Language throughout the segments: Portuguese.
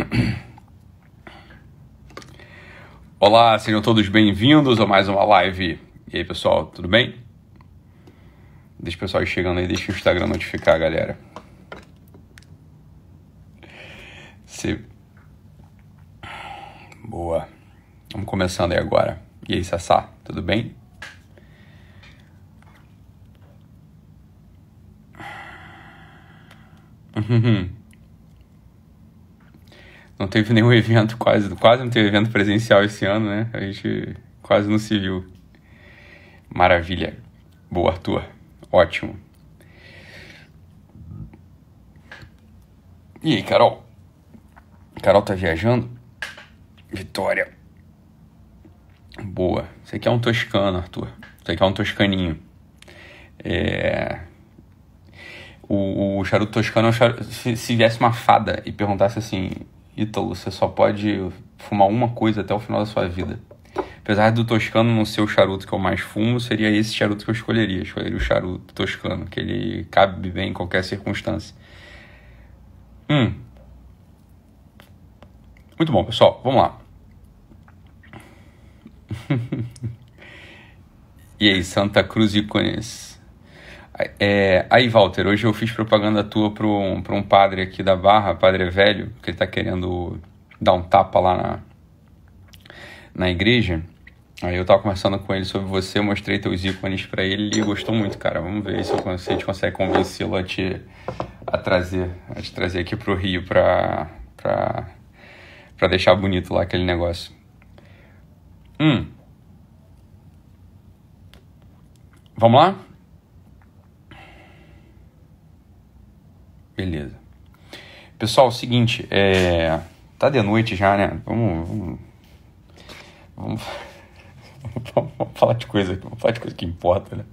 Olá, sejam todos bem-vindos a mais uma live. E aí, pessoal, tudo bem? Deixa o pessoal chegando aí, deixa o Instagram notificar, galera. Se... Boa. Vamos começando aí agora. E aí, Sassá, tudo bem? Não teve nenhum evento, quase, quase não teve evento presencial esse ano, né? A gente quase não se viu. Maravilha. Boa, Arthur. Ótimo. E aí, Carol? Carol tá viajando? Vitória. Boa. Você aqui é um toscano, Arthur. Você aqui é um toscaninho. É... O, o charuto toscano é um charuto... se, se viesse uma fada e perguntasse assim: Ítalo, você só pode fumar uma coisa até o final da sua vida. Apesar do toscano não ser o charuto que eu mais fumo, seria esse charuto que eu escolheria. Escolheria o charuto toscano, que ele cabe bem em qualquer circunstância. Hum. Muito bom, pessoal. Vamos lá. e aí, Santa Cruz Icones. É, aí, Walter, hoje eu fiz propaganda tua para um, um padre aqui da Barra, padre velho, que ele tá querendo dar um tapa lá na, na igreja. Aí eu tava conversando com ele sobre você, mostrei teus ícones para ele e ele gostou muito, cara. Vamos ver se, a gente consegue convencê-lo a te a trazer, a te trazer aqui pro Rio pra, pra, pra deixar bonito lá aquele negócio. Hum. Vamos lá? Beleza. Pessoal, é o seguinte, é... tá de noite já, né? Vamos, vamos, vamos, vamos falar de coisa, vamos falar de coisa que importa, né?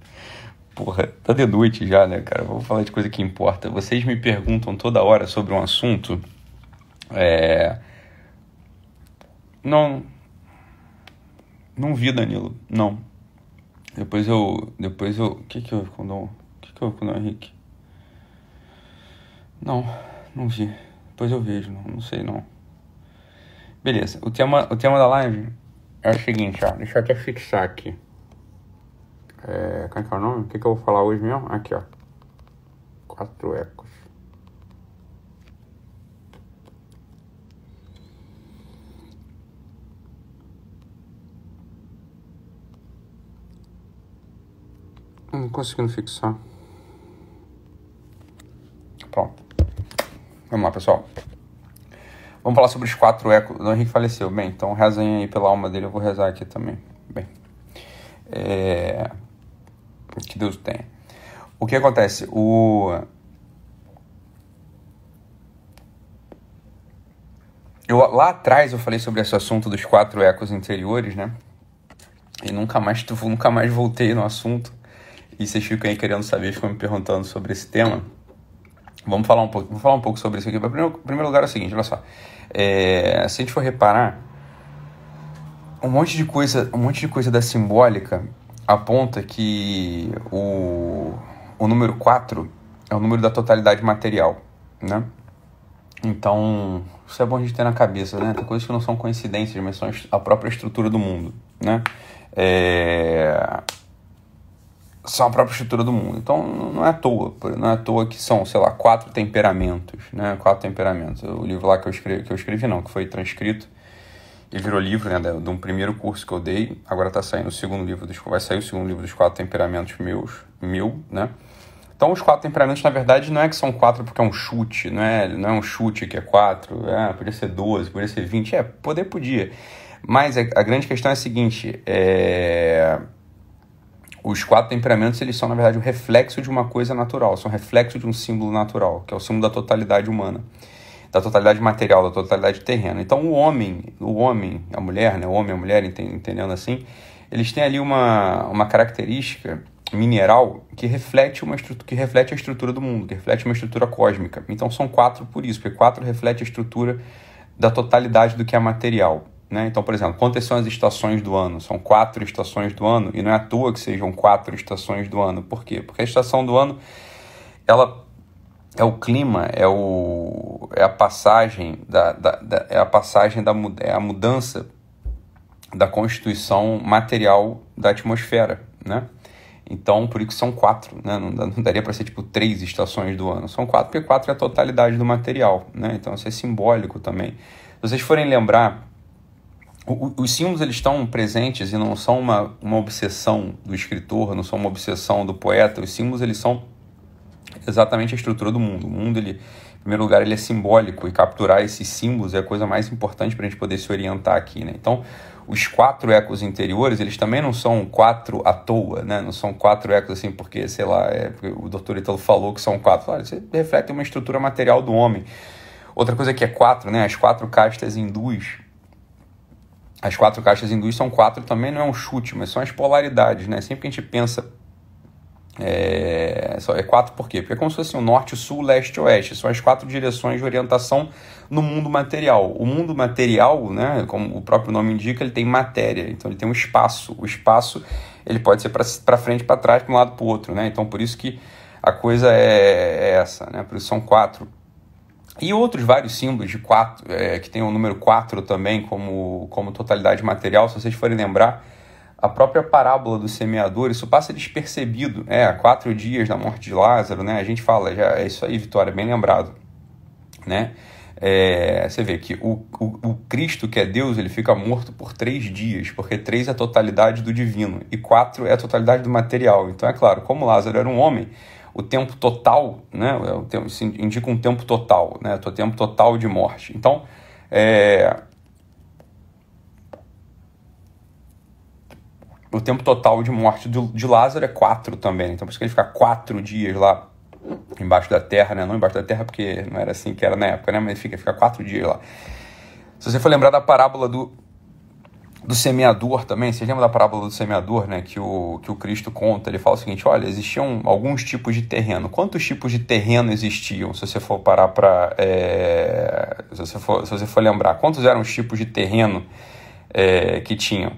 Porra, tá de noite já, né, cara? Vamos falar de coisa que importa. Vocês me perguntam toda hora sobre um assunto. É... Não. Não vi, Danilo. Não. Depois eu. Depois eu. O que que eu. O que que eu com o Henrique? Não, não vi. Depois eu vejo, não, não sei não. Beleza, o tema, o tema da live é o seguinte, ó. Deixa eu até fixar aqui. É, qual é, que é o nome? O que, que eu vou falar hoje mesmo? Aqui, ó. Quatro ecos. Não conseguindo fixar. Pronto. Vamos lá, pessoal. Vamos falar sobre os quatro ecos. O Henrique faleceu. Bem, então rezem aí pela alma dele. Eu vou rezar aqui também. Bem. É... Que Deus tenha. O que acontece? O... Eu, lá atrás eu falei sobre esse assunto dos quatro ecos interiores, né? E nunca mais, nunca mais voltei no assunto. E vocês ficam aí querendo saber, ficam me perguntando sobre esse tema. Vamos falar um pouco, vamos falar um pouco sobre isso aqui. Primeiro, primeiro lugar é o seguinte, olha só. É, se a gente for reparar, um monte de coisa, um monte de coisa da simbólica aponta que o, o número 4 é o número da totalidade material, né? Então, isso é bom a gente ter na cabeça, né? Tem coisas que não são coincidências, mas são a própria estrutura do mundo, né? É são a própria estrutura do mundo. Então não é à toa, não é à toa que são, sei lá, quatro temperamentos, né? Quatro temperamentos. O livro lá que eu escrevi, que eu escrevi não, que foi transcrito e virou livro, né, de um primeiro curso que eu dei. Agora está saindo o segundo livro dos, vai sair o segundo livro dos quatro temperamentos meus, meu, né? Então os quatro temperamentos na verdade não é que são quatro porque é um chute, não é, não é um chute que é quatro, é, podia ser doze, podia ser vinte, é, poder podia. Mas a, a grande questão é a seguinte, é os quatro temperamentos eles são na verdade o reflexo de uma coisa natural, são reflexo de um símbolo natural, que é o símbolo da totalidade humana, da totalidade material, da totalidade terrena. Então o homem, o homem, a mulher, né, o homem e a mulher, entendendo assim, eles têm ali uma, uma característica mineral que reflete uma que reflete a estrutura do mundo, que reflete uma estrutura cósmica. Então são quatro por isso, porque quatro reflete a estrutura da totalidade do que é material. Né? Então, por exemplo, quantas são as estações do ano? São quatro estações do ano, e não é à toa que sejam quatro estações do ano. Por quê? Porque a estação do ano ela é o clima, é o, 4 é a passagem da, da, da, é a passagem da é a mudança da constituição material da atmosfera, né? Então, por isso são quatro, né? Não, não daria para ser tipo três estações do ano. São quatro, porque quatro é a totalidade do material, né? Então, isso é simbólico também. Se vocês forem lembrar, os símbolos eles estão presentes e não são uma, uma obsessão do escritor, não são uma obsessão do poeta. Os símbolos eles são exatamente a estrutura do mundo. O mundo, ele, em primeiro lugar, ele é simbólico e capturar esses símbolos é a coisa mais importante para a gente poder se orientar aqui, né? Então, os quatro ecos interiores, eles também não são quatro à toa, né? Não são quatro ecos assim porque, sei lá, é, porque o doutor Italo falou que são quatro. Olha, isso reflete uma estrutura material do homem. Outra coisa que é quatro, né? As quatro castas hindus. As quatro castas hindus são quatro também, não é um chute, mas são as polaridades, né? Sempre que a gente pensa é, é quatro por quê? Porque é como se fosse o norte, sul, leste, oeste. São as quatro direções de orientação no mundo material. O mundo material, né, como o próprio nome indica, ele tem matéria. Então ele tem um espaço. O espaço ele pode ser para frente, para trás, para um lado, para o outro. Né? Então por isso que a coisa é, é, essa. Né? Por isso são quatro. E outros vários símbolos de quatro, é, que tem o número 4 também como, como totalidade material, se vocês forem lembrar a própria parábola do semeador, isso passa despercebido. É, há quatro dias da morte de Lázaro, né? A gente fala, já é isso aí, Vitória, bem lembrado, né? É, você vê que o, o, o, Cristo, que é Deus, ele fica morto por três dias, porque três é a totalidade do divino e quatro é a totalidade do material. Então, é claro, como Lázaro era um homem, o tempo total, né, é o tempo, indica um tempo total, né, o tempo total de morte. Então, é, o tempo total de morte de Lázaro é quatro também. Então por isso que ele fica quatro dias lá embaixo da terra, né? Não embaixo da terra porque não era assim que era na época, né? Mas ele fica, fica quatro dias lá. Se você for lembrar da parábola do, do semeador também, vocês lembram da parábola do semeador, né? Que o, que o Cristo conta, ele fala o seguinte, olha, existiam alguns tipos de terreno. Quantos tipos de terreno existiam, se você for parar para... É, se, você for, se você for lembrar, quantos eram os tipos de terreno é, que tinham?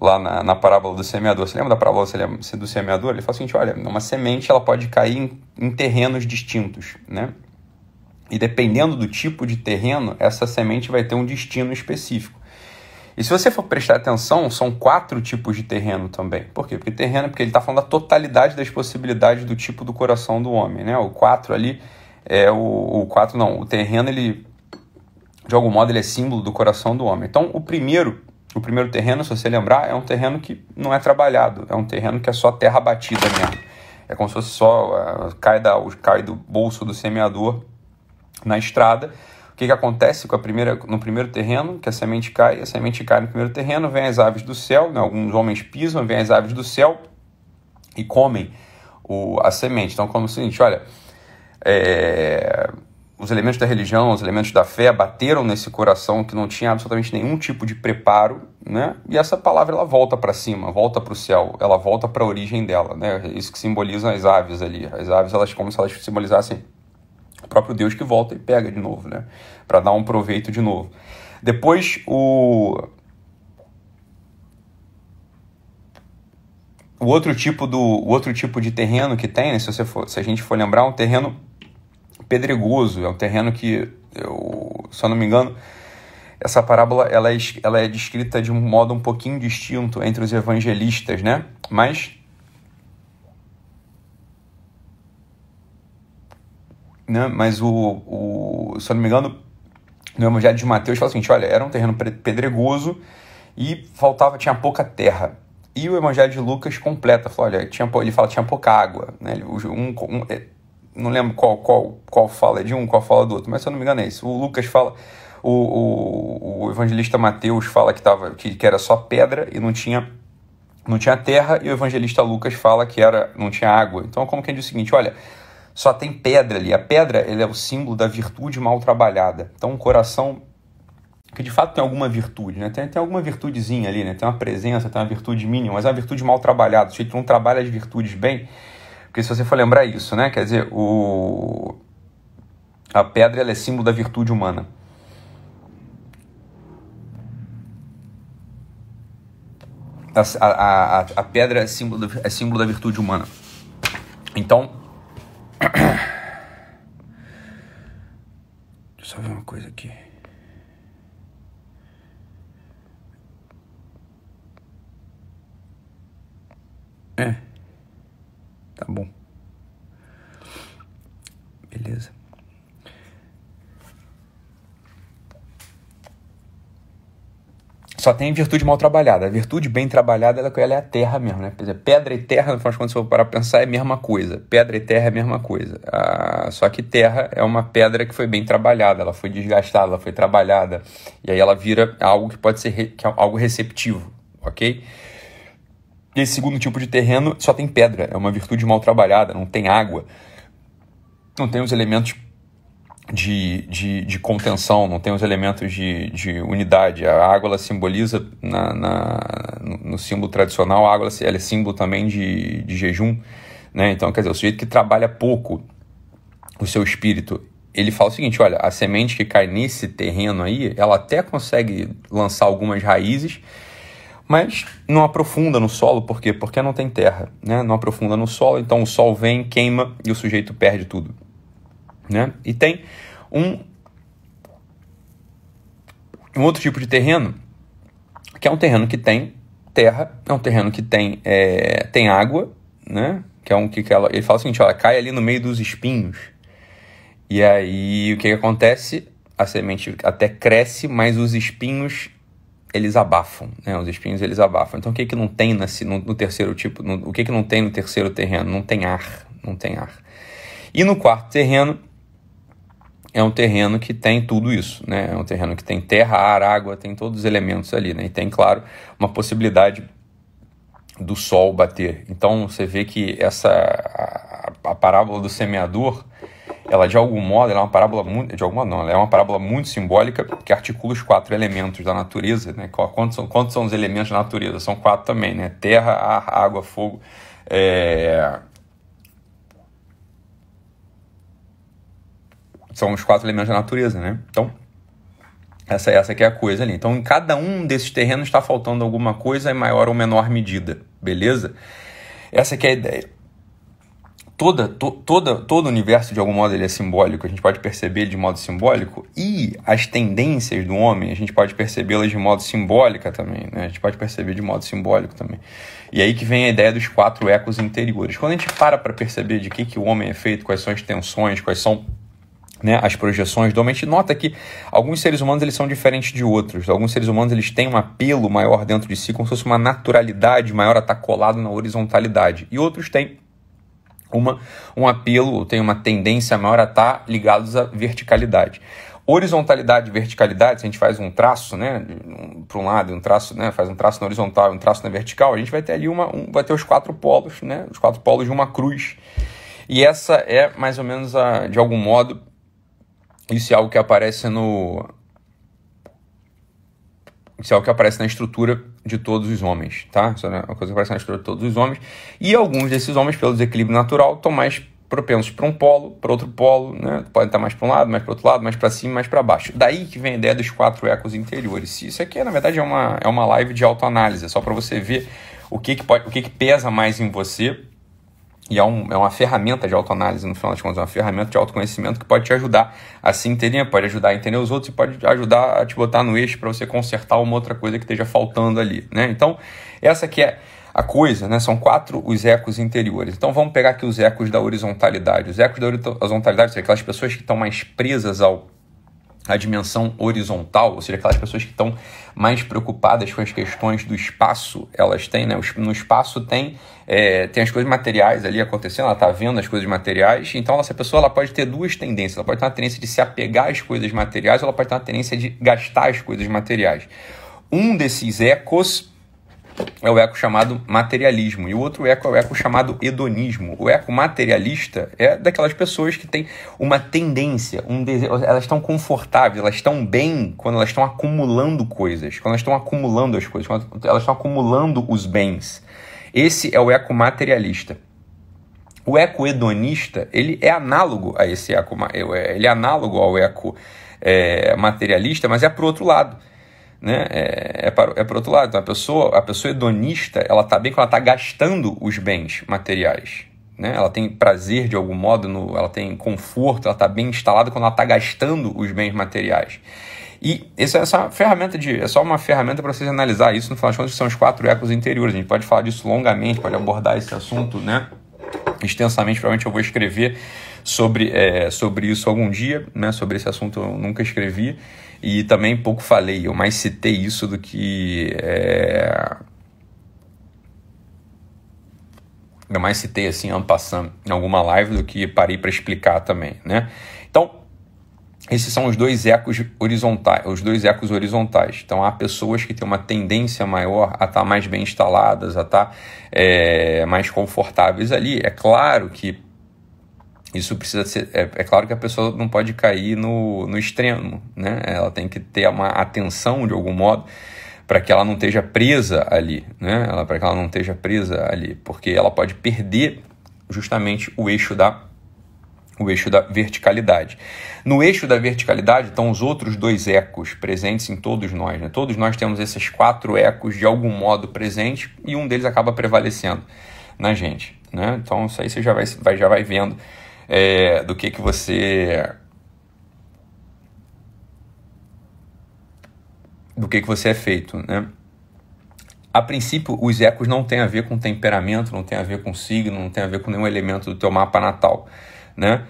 lá na, na parábola do semeador. Você lembra da parábola do semeador? Ele fala o seguinte, olha, uma semente ela pode cair em, em terrenos distintos, né? E dependendo do tipo de terreno, essa semente vai ter um destino específico. E se você for prestar atenção, são quatro tipos de terreno também. Por quê? Porque terreno, porque ele está falando da totalidade das possibilidades do tipo do coração do homem, né? O quatro ali é o, o não, o terreno ele de algum modo ele é símbolo do coração do homem. Então, o primeiro o primeiro terreno, se você lembrar, é um terreno que não é trabalhado, é um terreno que é só terra batida mesmo. É como se fosse só uh, cai, da, cai do bolso do semeador na estrada. Que, que acontece com a primeira, no primeiro terreno? Que a semente cai, a semente cai no primeiro terreno, vem as aves do céu, né? alguns homens pisam, vem as aves do céu e comem o, a semente. Então, como o seguinte, olha, é, os elementos da religião, os elementos da fé bateram nesse coração que não tinha absolutamente nenhum tipo de preparo, né? E essa palavra ela volta para cima, volta para o céu, ela volta para a origem dela, né? Isso que simboliza as aves ali. As aves elas como se elas simbolizassem o próprio Deus que volta e pega de novo, né? Para dar um proveito de novo. Depois o o outro tipo do o outro tipo de terreno que tem, né? se você for, se a gente for lembrar, um terreno pedregoso, é um terreno que, eu, se eu não me engano, essa parábola ela é, ela é descrita de um modo um pouquinho distinto entre os evangelistas, né? Mas né? Mas o, o, se eu não me engano, no Evangelho de Mateus fala o seguinte: olha, era um terreno pedregoso e faltava, tinha pouca terra. E o Evangelho de Lucas completa, fala, olha, tinha, ele fala tinha pouca água. Né? Um, um, não lembro qual, qual, qual fala de um, qual fala do outro, mas se eu não me engano é isso. O Lucas fala, o, o, o evangelista Mateus fala que, tava, que, que era só pedra e não tinha, não tinha terra, e o evangelista Lucas fala que era, não tinha água. Então, como quem diz o seguinte: olha, só tem pedra ali. A pedra ele é o símbolo da virtude mal trabalhada. Então, um coração que de fato tem alguma virtude, né? Tem, tem alguma virtudezinha ali, né? Tem uma presença, tem uma virtude mínima, mas é uma virtude mal trabalhada. Se gente não trabalha as virtudes bem, porque se você for lembrar isso, né? Quer dizer, o... a pedra ela é símbolo da virtude humana. A, a, a, a pedra é símbolo, é símbolo da virtude humana. Então. Deixa eu só ver uma coisa aqui. É. Tá bom. Beleza. Só tem virtude mal trabalhada. A virtude bem trabalhada ela, ela é a terra mesmo, né? Quer dizer, pedra e terra, no final de contas, se eu parar para pensar, é a mesma coisa. Pedra e terra é a mesma coisa. Ah, só que terra é uma pedra que foi bem trabalhada, ela foi desgastada, ela foi trabalhada. E aí ela vira algo que pode ser re, que é algo receptivo, ok? Esse segundo tipo de terreno só tem pedra, é uma virtude mal trabalhada, não tem água, não tem os elementos de, de, de contenção, não tem os elementos de, de unidade. A água simboliza, na, na no símbolo tradicional, a água ela é símbolo também de, de jejum. Né? Então, quer dizer, o sujeito que trabalha pouco o seu espírito, ele fala o seguinte: olha, a semente que cai nesse terreno aí, ela até consegue lançar algumas raízes, mas não aprofunda no solo, por quê? Porque não tem terra, né? Não aprofunda no solo, então o sol vem, queima e o sujeito perde tudo. Né? E tem um, um outro tipo de terreno, que é um terreno que tem terra, é um terreno que tem, é, tem água, né? Que é um que, que ela, ele fala o seguinte, ela cai ali no meio dos espinhos. E aí o que, que acontece? A semente até cresce, mas os espinhos eles abafam, né? Os espinhos eles abafam. Então o que que não tem nesse, no, no terceiro tipo, no, o que que não tem no terceiro terreno? Não tem ar, não tem ar. E no quarto terreno é um terreno que tem tudo isso, né? É um terreno que tem terra, ar, água, tem todos os elementos ali, né? E tem, claro, uma possibilidade do sol bater. Então você vê que essa a, a parábola do semeador, ela de algum modo, ela é uma parábola muito, de alguma não, ela é uma parábola muito simbólica que articula os quatro elementos da natureza, né? Quantos são, quantos são os elementos da natureza? São quatro também, né? Terra, ar, água, fogo, é, são os quatro elementos da natureza, né? Então, essa, essa que é a coisa ali. Então, em cada um desses terrenos está faltando alguma coisa em maior ou menor medida, beleza? Essa que é a ideia. Toda, to, toda, todo o universo, de algum modo, ele é simbólico, a gente pode perceber de modo simbólico, e as tendências do homem, a gente pode percebê-las de modo simbólica também, né? A gente pode perceber de modo simbólico também. E aí que vem a ideia dos quatro ecos interiores. Quando a gente para para perceber de que, que o homem é feito, quais são as tensões, quais são né, as projeções do homem, a gente nota que alguns seres humanos eles são diferentes de outros. Alguns seres humanos eles têm um apelo maior dentro de si, como se fosse uma naturalidade maior a estar colado na horizontalidade. E outros têm uma, um apelo, têm uma tendência maior a estar ligados à verticalidade. Horizontalidade e verticalidade, se a gente faz um traço, né, para um lado, um traço, né, faz um traço na horizontal e um traço na vertical, a gente vai ter ali uma, um, vai ter os quatro polos, né, os quatro polos de uma cruz. E essa é mais ou menos a, de algum modo isso é algo que aparece no. Isso é algo que aparece na estrutura de todos os homens, tá? Isso é uma coisa que aparece na estrutura de todos os hommes. E alguns desses homens, pelo desequilíbrio natural, estão mais propensos para um polo, para outro polo, né? Podem estar mais para um lado, mais para outro lado, mais para cima, mais para baixo. Daí que vem a ideia dos quatro ecos interiores. Isso aqui, na verdade, é uma, é uma live de autoanálise, é só para você ver o que, que, pode, o que, que pesa mais em você e é, um, é uma ferramenta de autoanálise, no final das contas, é uma ferramenta de autoconhecimento que pode te ajudar a se entender, pode ajudar a entender os outros e pode ajudar a te botar no eixo para você consertar uma outra coisa que esteja faltando ali, né? Então, essa que é a coisa, né? São quatro os ecos interiores. Então, vamos pegar aqui os ecos da horizontalidade. Os ecos da horizontalidade são aquelas pessoas que estão mais presas ao a dimensão horizontal, ou seja, aquelas pessoas que estão mais preocupadas com as questões do espaço, elas têm, né? No espaço tem, é, tem as coisas materiais ali acontecendo, ela está vendo as coisas materiais, então essa pessoa ela pode ter duas tendências, ela pode ter uma tendência de se apegar às coisas materiais, ou ela pode ter uma tendência de gastar as coisas materiais. Um desses ecos é o eco chamado materialismo e o outro eco é o eco chamado hedonismo. O eco materialista é daquelas pessoas que têm uma tendência, um desejo, elas estão confortáveis, elas estão bem quando elas estão acumulando coisas, quando elas estão acumulando as coisas, quando elas estão acumulando os bens. Esse é o eco materialista. O eco hedonista, ele é análogo a esse eco, ele é análogo ao eco é, materialista, mas é para o outro lado né? É, é, para, é para outro lado. Então, a pessoa, a pessoa hedonista, ela está bem quando ela está gastando os bens materiais. né? Ela tem prazer de algum modo, no, ela tem conforto, ela está bem instalada quando ela está gastando os bens materiais. E essa, essa ferramenta de. É só uma ferramenta para vocês analisar isso. No final das contas, são os quatro ecos interiores. A gente pode falar disso longamente, pode abordar esse assunto, né? Extensamente, provavelmente eu vou escrever sobre, é, sobre isso algum dia, né? Sobre esse assunto eu nunca escrevi. E também pouco falei, eu mais citei isso do que. É... Eu mais citei assim, ampassando em alguma live do que parei para explicar também, né? Esses são os dois ecos horizontais, os dois ecos horizontais. Então há pessoas que têm uma tendência maior a estar mais bem instaladas, a estar é, mais confortáveis ali. É claro que isso precisa ser. É, é, claro que a pessoa não pode cair no, no extremo, né? Ela tem que ter uma atenção de algum modo para que ela não esteja presa ali, né? Para que ela não esteja presa ali, porque ela pode perder justamente o eixo da o eixo da verticalidade. No eixo da verticalidade estão os outros dois ecos presentes em todos nós. Né? Todos nós temos esses quatro ecos de algum modo presentes e um deles acaba prevalecendo na gente. Né? Então isso aí você já vai, vai já vai vendo é, do que, que você. do que, que você é feito. Né? A princípio, os ecos não têm a ver com temperamento, não tem a ver com signo, não tem a ver com nenhum elemento do teu mapa natal né?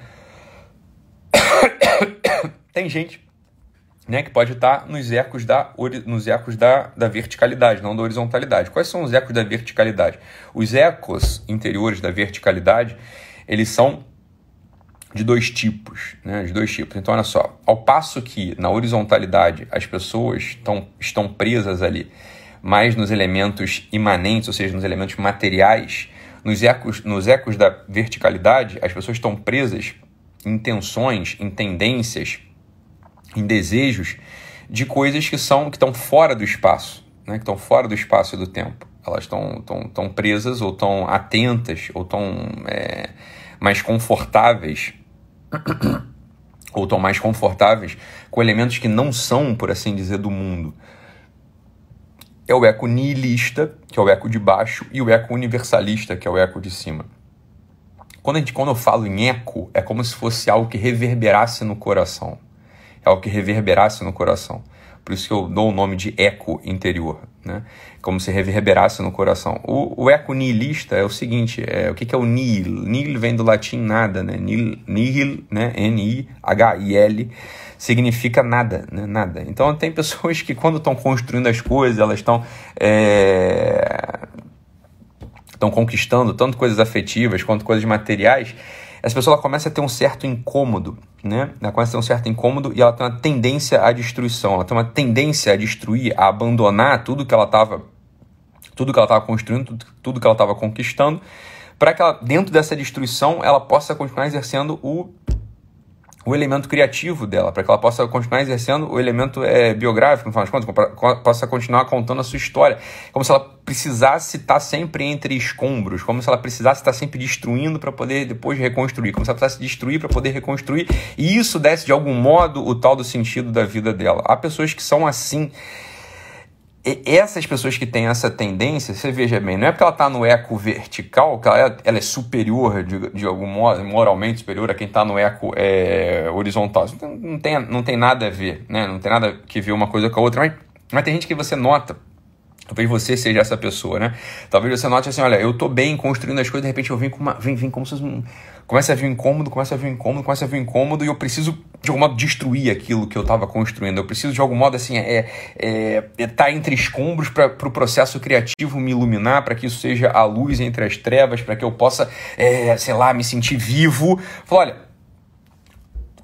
Tem gente né, que pode estar nos ecos, da, nos ecos da, da verticalidade, não da horizontalidade. Quais são os ecos da verticalidade? Os ecos interiores da verticalidade, eles são de dois tipos, né, de dois tipos. Então, olha só, ao passo que na horizontalidade as pessoas tão, estão presas ali mais nos elementos imanentes, ou seja, nos elementos materiais, nos ecos, nos ecos da verticalidade, as pessoas estão presas em tensões, em tendências, em desejos de coisas que são que estão fora do espaço, né? que estão fora do espaço e do tempo. Elas estão, estão, estão presas ou estão atentas ou estão é, mais confortáveis ou estão mais confortáveis com elementos que não são, por assim dizer, do mundo é o eco nihilista, que é o eco de baixo, e o eco universalista, que é o eco de cima. Quando, gente, quando eu falo em eco, é como se fosse algo que reverberasse no coração. É algo que reverberasse no coração. Por isso que eu dou o nome de eco interior, né? Como se reverberasse no coração. O, o eco nihilista é o seguinte, é, o que, que é o nihil? Nihil vem do latim nada, né? Nihil, nihil né? N-I-H-I-L significa nada, né? nada. Então tem pessoas que quando estão construindo as coisas, elas estão é... estão conquistando tanto coisas afetivas quanto coisas materiais, essa pessoa ela começa a ter um certo incômodo, né? Ela começa a ter um certo incômodo e ela tem uma tendência à destruição, ela tem uma tendência a destruir, a abandonar tudo que ela estava tudo que ela estava construindo, tudo, que ela estava conquistando, para que ela, dentro dessa destruição ela possa continuar exercendo o o elemento criativo dela, para que ela possa continuar exercendo o elemento é, biográfico, no final das contas, pra, possa continuar contando a sua história. Como se ela precisasse estar sempre entre escombros, como se ela precisasse estar sempre destruindo para poder depois reconstruir, como se ela precisasse destruir para poder reconstruir, e isso desse de algum modo o tal do sentido da vida dela. Há pessoas que são assim essas pessoas que têm essa tendência, você veja bem, não é porque ela está no eco vertical que ela é, ela é superior, de, de algum modo, moralmente superior a quem está no eco é, horizontal. Não tem, não tem nada a ver, né? Não tem nada que ver uma coisa com a outra, mas, mas tem gente que você nota Talvez você seja essa pessoa, né? Talvez você note assim, olha, eu tô bem construindo as coisas, de repente eu vim com uma. Vem, vem como se um, começa a vir incômodo, começa a vir incômodo, começa a vir incômodo, e eu preciso, de algum modo, destruir aquilo que eu estava construindo. Eu preciso, de algum modo, assim, é, é, é tá entre escombros para o pro processo criativo me iluminar, para que isso seja a luz entre as trevas, para que eu possa, é, sei lá, me sentir vivo. Fala, olha,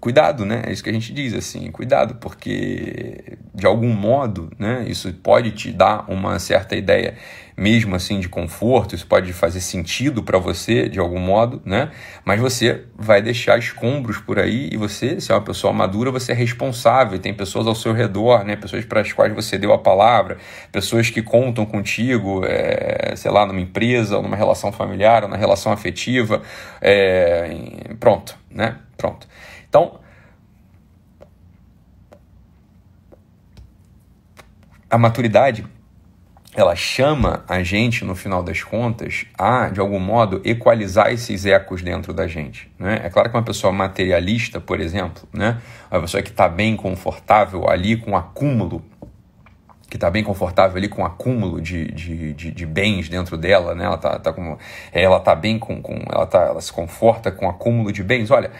cuidado, né? É isso que a gente diz assim, cuidado, porque de algum modo, né, isso pode te dar uma certa ideia mesmo assim de conforto, isso pode fazer sentido para você de algum modo, né? Mas você vai deixar escombros por aí e você, se é uma pessoa madura, você é responsável, tem pessoas ao seu redor, né? Pessoas para as quais você deu a palavra, pessoas que contam contigo, é, sei lá, numa empresa, ou numa relação familiar, ou na relação afetiva, é, pronto, né? Pronto. Então, a maturidade ela chama a gente, no final das contas, a, de algum modo, equalizar esses ecos dentro da gente. Né? É claro que uma pessoa materialista, por exemplo, né? uma pessoa que está bem confortável ali com acúmulo, que está bem confortável ali com acúmulo de, de, de, de, bens dentro dela, né? ela está tá com, ela tá bem com, com ela, tá, ela se conforta com acúmulo de bens. Olha,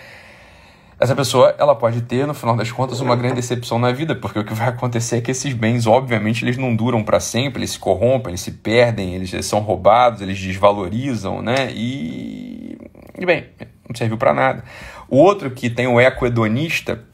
essa pessoa ela pode ter, no final das contas, uma grande decepção na vida, porque o que vai acontecer é que esses bens, obviamente, eles não duram para sempre, eles se corrompem, eles se perdem, eles são roubados, eles desvalorizam, né? E, e bem, não serviu para nada. O outro que tem o eco hedonista,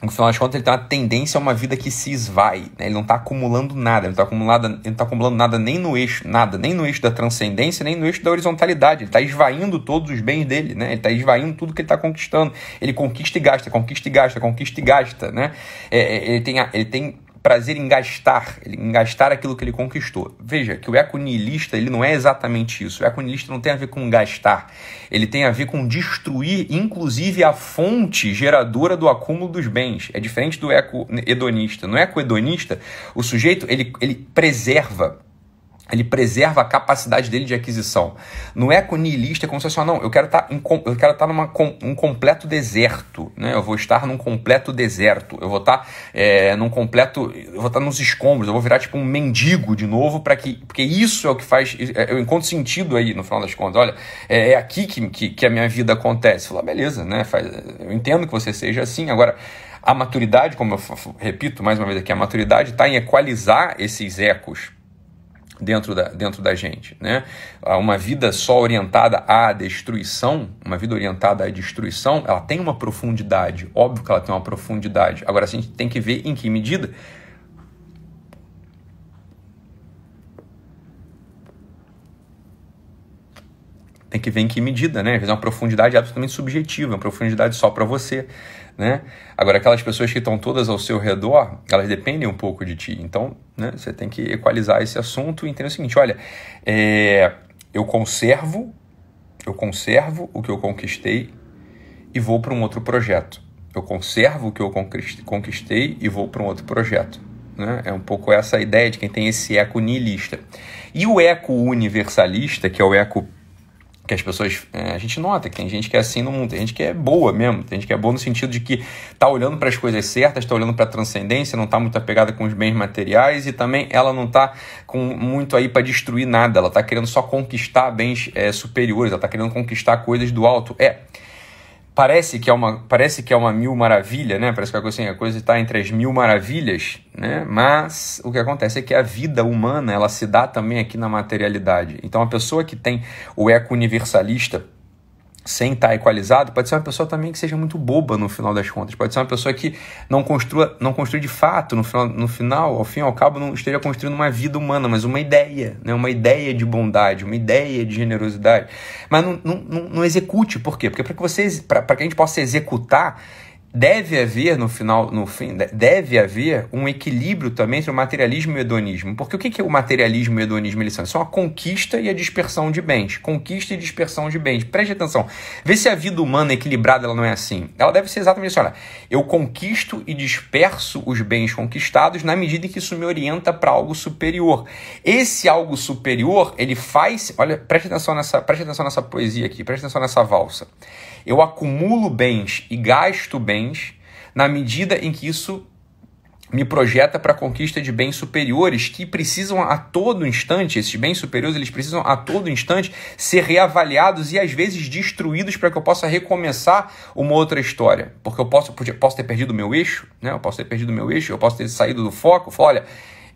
no final das contas, ele tem uma tendência a uma vida que se esvai. Né? Ele não está acumulando nada, ele não está acumulando, tá acumulando nada nem no eixo, nada, nem no eixo da transcendência, nem no eixo da horizontalidade. Ele está esvaindo todos os bens dele, né? Ele está esvaindo tudo que ele está conquistando. Ele conquista e gasta, conquista e gasta, conquista e gasta, né? É, é ele, tem, ele tem prazer em gastar, em gastar aquilo que ele conquistou. Veja que o econilista ele não é exatamente isso. O econilista não tem a ver com gastar, ele tem a ver com destruir, inclusive, a fonte geradora do acúmulo dos bens. É diferente do eco-hedonista. No eco-hedonista, o sujeito ele, ele preserva ele preserva a capacidade dele de aquisição. No eco-nihilista é como se fosse, não, eu quero estar tá em, eu quero estar tá numa um completo deserto, né? Eu vou estar num completo deserto. Eu vou estar tá, é, num completo, eu vou estar nos escombros. Eu vou virar tipo um mendigo de novo para que, porque isso é o que faz. É, eu encontro sentido aí no final das contas. Olha, é, é aqui que, que, que, a minha vida acontece. Falar, beleza, né? Faz, eu entendo que você seja assim. Agora a maturidade, como eu repito mais uma vez aqui, a maturidade está em equalizar esses ecos dentro da, dentro da gente. Né? Uma vida só orientada à destruição, uma vida orientada à destruição, ela tem uma profundidade, óbvio que ela tem uma profundidade. Agora, a gente tem que ver em que medida. Tem que ver em que medida, né? Às vezes é uma profundidade absolutamente subjetiva, uma profundidade só para você. Né? Agora, aquelas pessoas que estão todas ao seu redor, elas dependem um pouco de ti. Então, né, você tem que equalizar esse assunto e entender o seguinte: olha, é, eu conservo, eu conservo o que eu conquistei e vou para um outro projeto. Eu conservo o que eu conquistei e vou para um outro projeto. Né? É um pouco essa ideia de quem tem esse eco nihilista. E o eco universalista, que é o eco que as pessoas. É, a gente nota que tem gente que é assim no mundo, tem gente que é boa mesmo, tem gente que é boa no sentido de que tá olhando para as coisas certas, está olhando para a transcendência, não está muito apegada com os bens materiais e também ela não está com muito aí para destruir nada, ela está querendo só conquistar bens é, superiores, ela está querendo conquistar coisas do alto. É parece que é uma parece que é uma mil maravilha, né? Parece que a coisa, assim, a coisa está entre as mil maravilhas, né? Mas o que acontece é que a vida humana ela se dá também aqui na materialidade. Então a pessoa que tem o eco universalista sem estar equalizado, pode ser uma pessoa também que seja muito boba no final das contas. Pode ser uma pessoa que não construa, não construa de fato, no final, no final, ao fim e ao cabo, não esteja construindo uma vida humana, mas uma ideia, né? uma ideia de bondade, uma ideia de generosidade. Mas não, não, não, não execute, por quê? Porque para que, que a gente possa executar deve haver no final, no fim, deve haver um equilíbrio também entre o materialismo e o hedonismo. Porque o que é o materialismo e o hedonismo? Eles são, são a conquista e a dispersão de bens. Conquista e dispersão de bens. Preste atenção. Vê se a vida humana equilibrada ela não é assim. Ela deve ser exatamente isso. Olha, eu conquisto e disperso os bens conquistados na medida em que isso me orienta para algo superior. Esse algo superior, ele faz. Olha, preste atenção nessa, preste atenção nessa poesia aqui, preste atenção nessa valsa. Eu acumulo bens e gasto bens na medida em que isso me projeta para a conquista de bens superiores que precisam a todo instante, esses bens superiores, eles precisam a todo instante ser reavaliados e às vezes destruídos para que eu possa recomeçar uma outra história. Porque eu posso, posso ter perdido o meu eixo, né? eu posso ter perdido meu eixo, eu posso ter saído do foco, olha,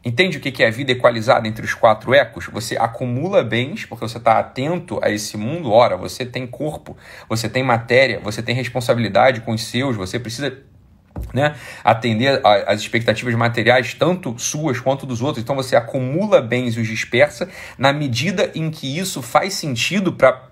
Entende o que é a vida equalizada entre os quatro ecos? Você acumula bens porque você está atento a esse mundo. Ora, você tem corpo, você tem matéria, você tem responsabilidade com os seus, você precisa né, atender às expectativas materiais, tanto suas quanto dos outros. Então você acumula bens e os dispersa na medida em que isso faz sentido para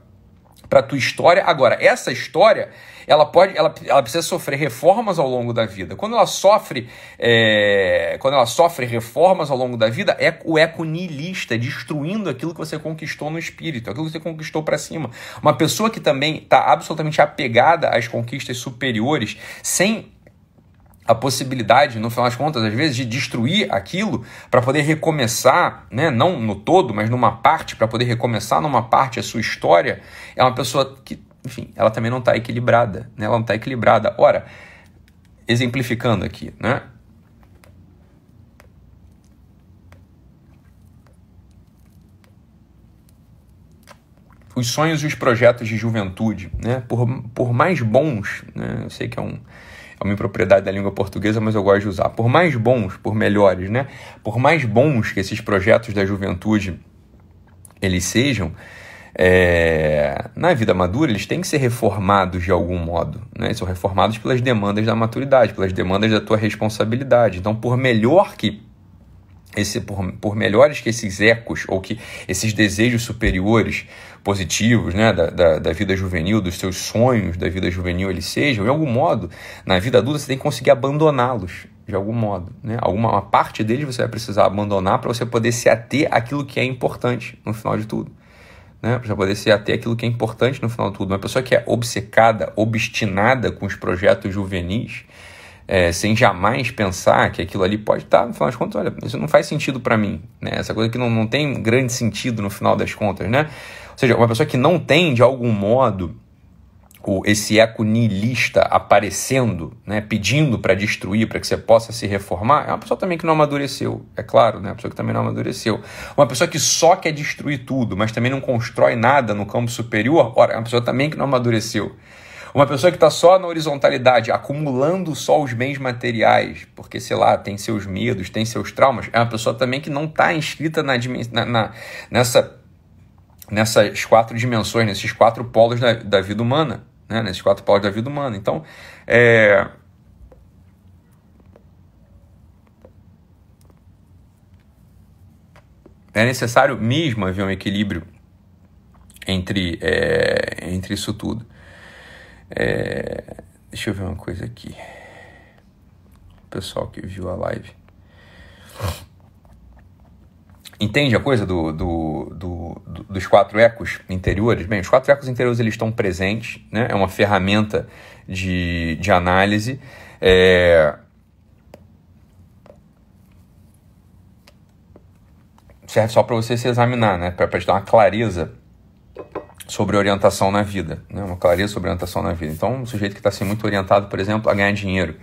a tua história. Agora, essa história ela pode, ela, ela precisa sofrer reformas ao longo da vida. Quando ela sofre, é, quando ela sofre reformas ao longo da vida, é o eco nihilista, destruindo aquilo que você conquistou no espírito, aquilo que você conquistou para cima. Uma pessoa que também está absolutamente apegada às conquistas superiores, sem a possibilidade, no final das contas, às vezes, de destruir aquilo para poder recomeçar, né? não no todo, mas numa parte, para poder recomeçar numa parte a sua história, é uma pessoa que, enfim, ela também não está equilibrada, né? ela não está equilibrada. Ora, exemplificando aqui, né? os sonhos e os projetos de juventude, né? por, por mais bons, né? eu sei que é, um, é uma impropriedade da língua portuguesa, mas eu gosto de usar, por mais bons, por melhores, né? por mais bons que esses projetos da juventude eles sejam, é, na vida madura eles têm que ser reformados de algum modo, né? Eles são reformados pelas demandas da maturidade, pelas demandas da tua responsabilidade. Então, por melhor que esse, por, por melhores que esses ecos ou que esses desejos superiores positivos né, da, da, da, vida juvenil, dos seus sonhos da vida juvenil eles sejam, de algum modo, na vida adulta você tem que conseguir abandoná-los de algum modo. Né? Alguma uma parte deles você vai precisar abandonar para você poder se ater àquilo que é importante no final de tudo. Né? Para poder se ater àquilo que é importante no final de tudo. Uma pessoa que é obcecada, obstinada com os projetos juvenis, é, sem jamais pensar que aquilo ali pode estar, no final das contas, olha, isso não faz sentido para mim, né? Essa coisa que não, não tem grande sentido no final das contas, né? Ou seja, uma pessoa que não tem, de algum modo, o, esse eco nihilista aparecendo, né, pedindo para destruir, para que você possa se reformar, é uma pessoa também que não amadureceu, é claro, né, uma pessoa que também não amadureceu. Uma pessoa que só quer destruir tudo, mas também não constrói nada no campo superior, ora, é uma pessoa também que não amadureceu. Uma pessoa que está só na horizontalidade, acumulando só os bens materiais, porque, sei lá, tem seus medos, tem seus traumas, é uma pessoa também que não está inscrita na, na, na, nessa, nessas quatro dimensões, nesses quatro polos da, da vida humana. Né? Nesses quatro polos da vida humana. Então, é. É necessário mesmo haver um equilíbrio entre, é, entre isso tudo. É, deixa eu ver uma coisa aqui. O pessoal que viu a live. Entende a coisa do, do, do, do, dos quatro ecos interiores? Bem, os quatro ecos interiores eles estão presentes, né? é uma ferramenta de, de análise. É... Serve só para você se examinar, né? para te dar uma clareza sobre orientação na vida, né? uma clareza sobre orientação na vida. Então, um sujeito que está assim, muito orientado, por exemplo, a ganhar dinheiro.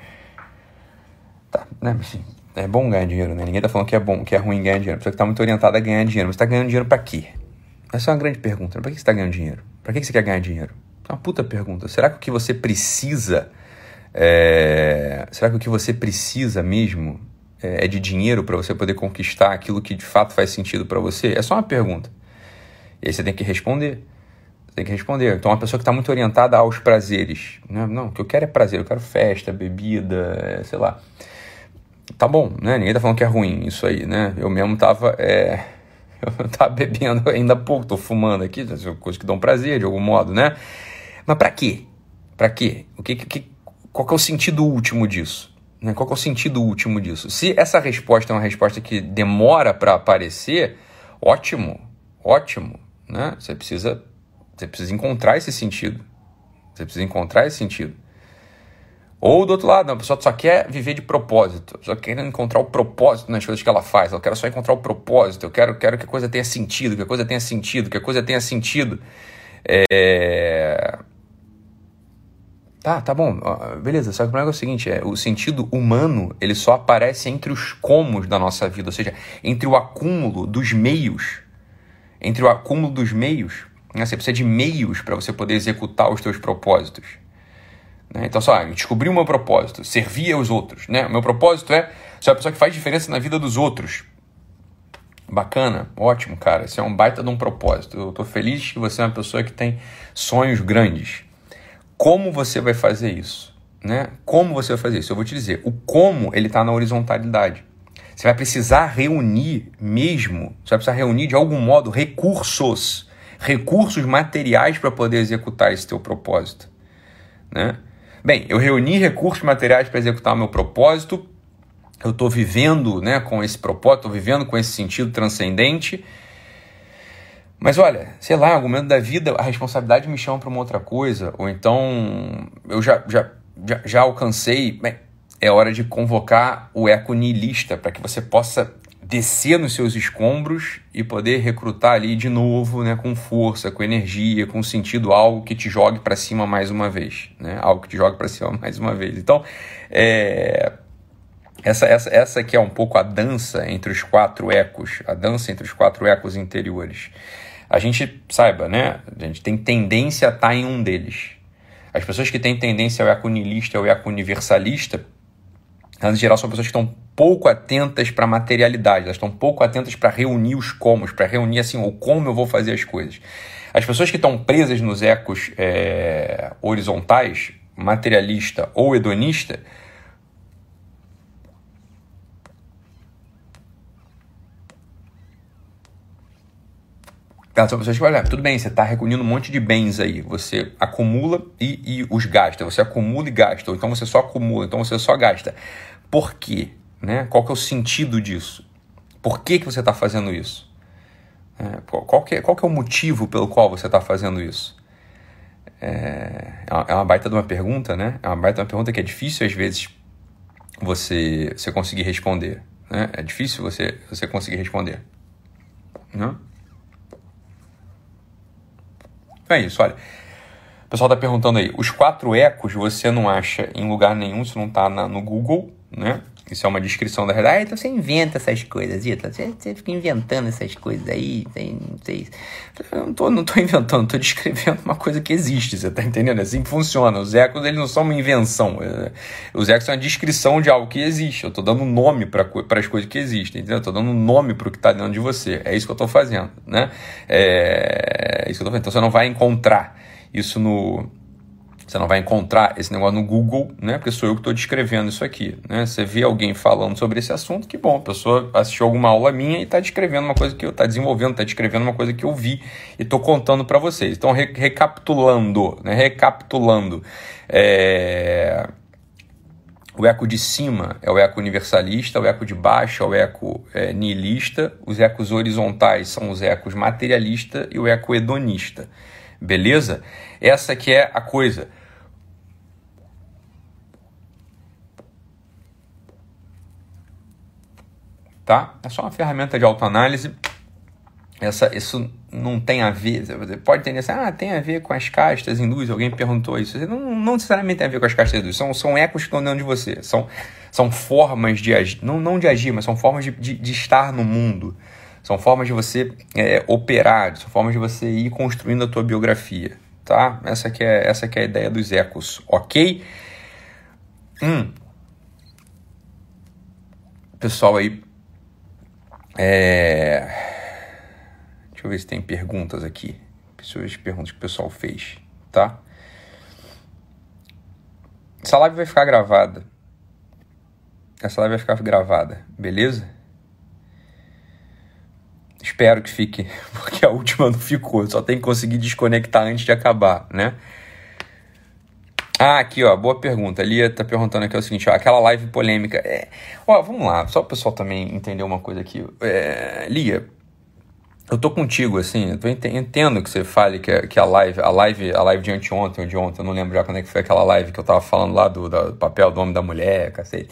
Tá, né? Assim, é bom ganhar dinheiro, né? Ninguém está falando que é bom, que é ruim ganhar dinheiro. A pessoa que está muito orientada a ganhar dinheiro. Mas está ganhando dinheiro para quê? Essa é uma grande pergunta. Para que você está ganhando dinheiro? Para que você quer ganhar dinheiro? É uma puta pergunta. Será que o que você precisa. É... Será que o que você precisa mesmo é, é de dinheiro para você poder conquistar aquilo que de fato faz sentido para você? É só uma pergunta. E aí você tem que responder tem que responder. Então, uma pessoa que está muito orientada aos prazeres. Né? Não, o que eu quero é prazer, eu quero festa, bebida, é, sei lá. Tá bom, né? Ninguém tá falando que é ruim isso aí, né? Eu mesmo tava. É... Eu tava bebendo ainda há pouco, tô fumando aqui, coisas que dão prazer de algum modo, né? Mas para quê? Para quê? O que, que, qual que é o sentido último disso? Né? Qual que é o sentido último disso? Se essa resposta é uma resposta que demora para aparecer, ótimo, ótimo, né? Você precisa você precisa encontrar esse sentido. Você precisa encontrar esse sentido. Ou do outro lado, a pessoa só quer viver de propósito, só quer encontrar o propósito nas coisas que ela faz, ela quer só encontrar o propósito, eu quero, quero que a coisa tenha sentido, que a coisa tenha sentido, que a coisa tenha sentido. É... Tá, tá bom, beleza, só que o problema é o seguinte, é, o sentido humano, ele só aparece entre os comos da nossa vida, ou seja, entre o acúmulo dos meios, entre o acúmulo dos meios, né? Você precisa de meios para você poder executar os seus propósitos. Né? Então, só, descobri o meu propósito, servir aos outros. Né? O meu propósito é ser a pessoa que faz diferença na vida dos outros. Bacana, ótimo, cara. Isso é um baita de um propósito. Eu estou feliz que você é uma pessoa que tem sonhos grandes. Como você vai fazer isso? Né? Como você vai fazer isso? Eu vou te dizer. O como ele está na horizontalidade. Você vai precisar reunir mesmo, você vai precisar reunir de algum modo recursos recursos materiais para poder executar esse teu propósito. Né? Bem, eu reuni recursos materiais para executar o meu propósito, eu estou vivendo né, com esse propósito, estou vivendo com esse sentido transcendente. Mas olha, sei lá, em algum momento da vida a responsabilidade me chama para uma outra coisa, ou então eu já, já, já, já alcancei. Bem, é hora de convocar o eco nihilista para que você possa descer nos seus escombros e poder recrutar ali de novo, né, com força, com energia, com sentido algo que te jogue para cima mais uma vez, né? Algo que te jogue para cima mais uma vez. Então, é, essa, essa, essa aqui é um pouco a dança entre os quatro ecos, a dança entre os quatro ecos interiores. A gente saiba, né? A gente tem tendência a estar em um deles. As pessoas que têm tendência ao eco nihilista ou eco universalista, elas em geral são pessoas que estão pouco atentas para a materialidade, elas estão pouco atentas para reunir os comos, para reunir assim, o como eu vou fazer as coisas. As pessoas que estão presas nos ecos é, horizontais, materialista ou hedonista, Elas são pessoas que falam, tudo bem, você está reunindo um monte de bens aí, você acumula e, e, os gasta, você acumula e gasta, ou então você só acumula, então você só gasta. Por quê? Né? Qual que é o sentido disso? Por que, que você está fazendo isso? É, qual, que é, qual que é o motivo pelo qual você está fazendo isso? É, é uma baita de uma pergunta, né? É uma baita de uma pergunta que é difícil às vezes você, você conseguir responder. Né? É difícil você, você conseguir responder. Né? É isso, olha. O pessoal está perguntando aí, os quatro ecos você não acha em lugar nenhum, isso não está no Google, né? Isso é uma descrição da realidade. Ah, então você inventa essas coisas, Ita. Você, você fica inventando essas coisas aí, tem. Eu não tô, não tô inventando, estou descrevendo uma coisa que existe, você está entendendo? É assim que funciona. Os ecos, eles não são uma invenção. É, os ecos são uma descrição de algo que existe. Eu estou dando nome para as coisas que existem, entendeu? Estou dando um nome para o que está dentro de você. É isso que eu estou fazendo, né? É, é isso que eu tô fazendo. Então você não vai encontrar isso no você não vai encontrar esse negócio no Google, né? Porque sou eu que estou descrevendo isso aqui. Né? Você vê alguém falando sobre esse assunto, que bom, a pessoa assistiu alguma aula minha e está descrevendo uma coisa que eu está desenvolvendo, está descrevendo uma coisa que eu vi e estou contando para vocês. Então, re recapitulando, né? Recapitulando. É... O eco de cima é o eco universalista, o eco de baixo é o eco é, nihilista, os ecos horizontais são os ecos materialista e o eco hedonista. Beleza? Essa que é a coisa. Tá? É só uma ferramenta de autoanálise. Essa, isso não tem a ver, pode ter assim, ah, tem a ver com as castas hindus, alguém perguntou isso. Não, não necessariamente tem a ver com as castas hindus, são, são ecos que estão dentro de você, são, são formas de agir, não, não de agir, mas são formas de, de, de estar no mundo, são formas de você é, operar, são formas de você ir construindo a tua biografia, tá? Essa que é, essa que é a ideia dos ecos, ok? Hum. Pessoal aí é... Deixa eu ver se tem perguntas aqui. Deixa eu ver as perguntas que o pessoal fez, tá? Essa live vai ficar gravada. Essa live vai ficar gravada, beleza? Espero que fique, porque a última não ficou. Só tem que conseguir desconectar antes de acabar, né? Ah, aqui, ó, boa pergunta. A Lia tá perguntando aqui é o seguinte, ó, aquela live polêmica. É... Ó, vamos lá, só o pessoal também entender uma coisa aqui. É... Lia, eu tô contigo, assim, eu entendo que você fale que, que a live, a live, a live de anteontem ou de ontem, eu não lembro já quando é que foi aquela live que eu tava falando lá do, do papel do homem da mulher, cacete.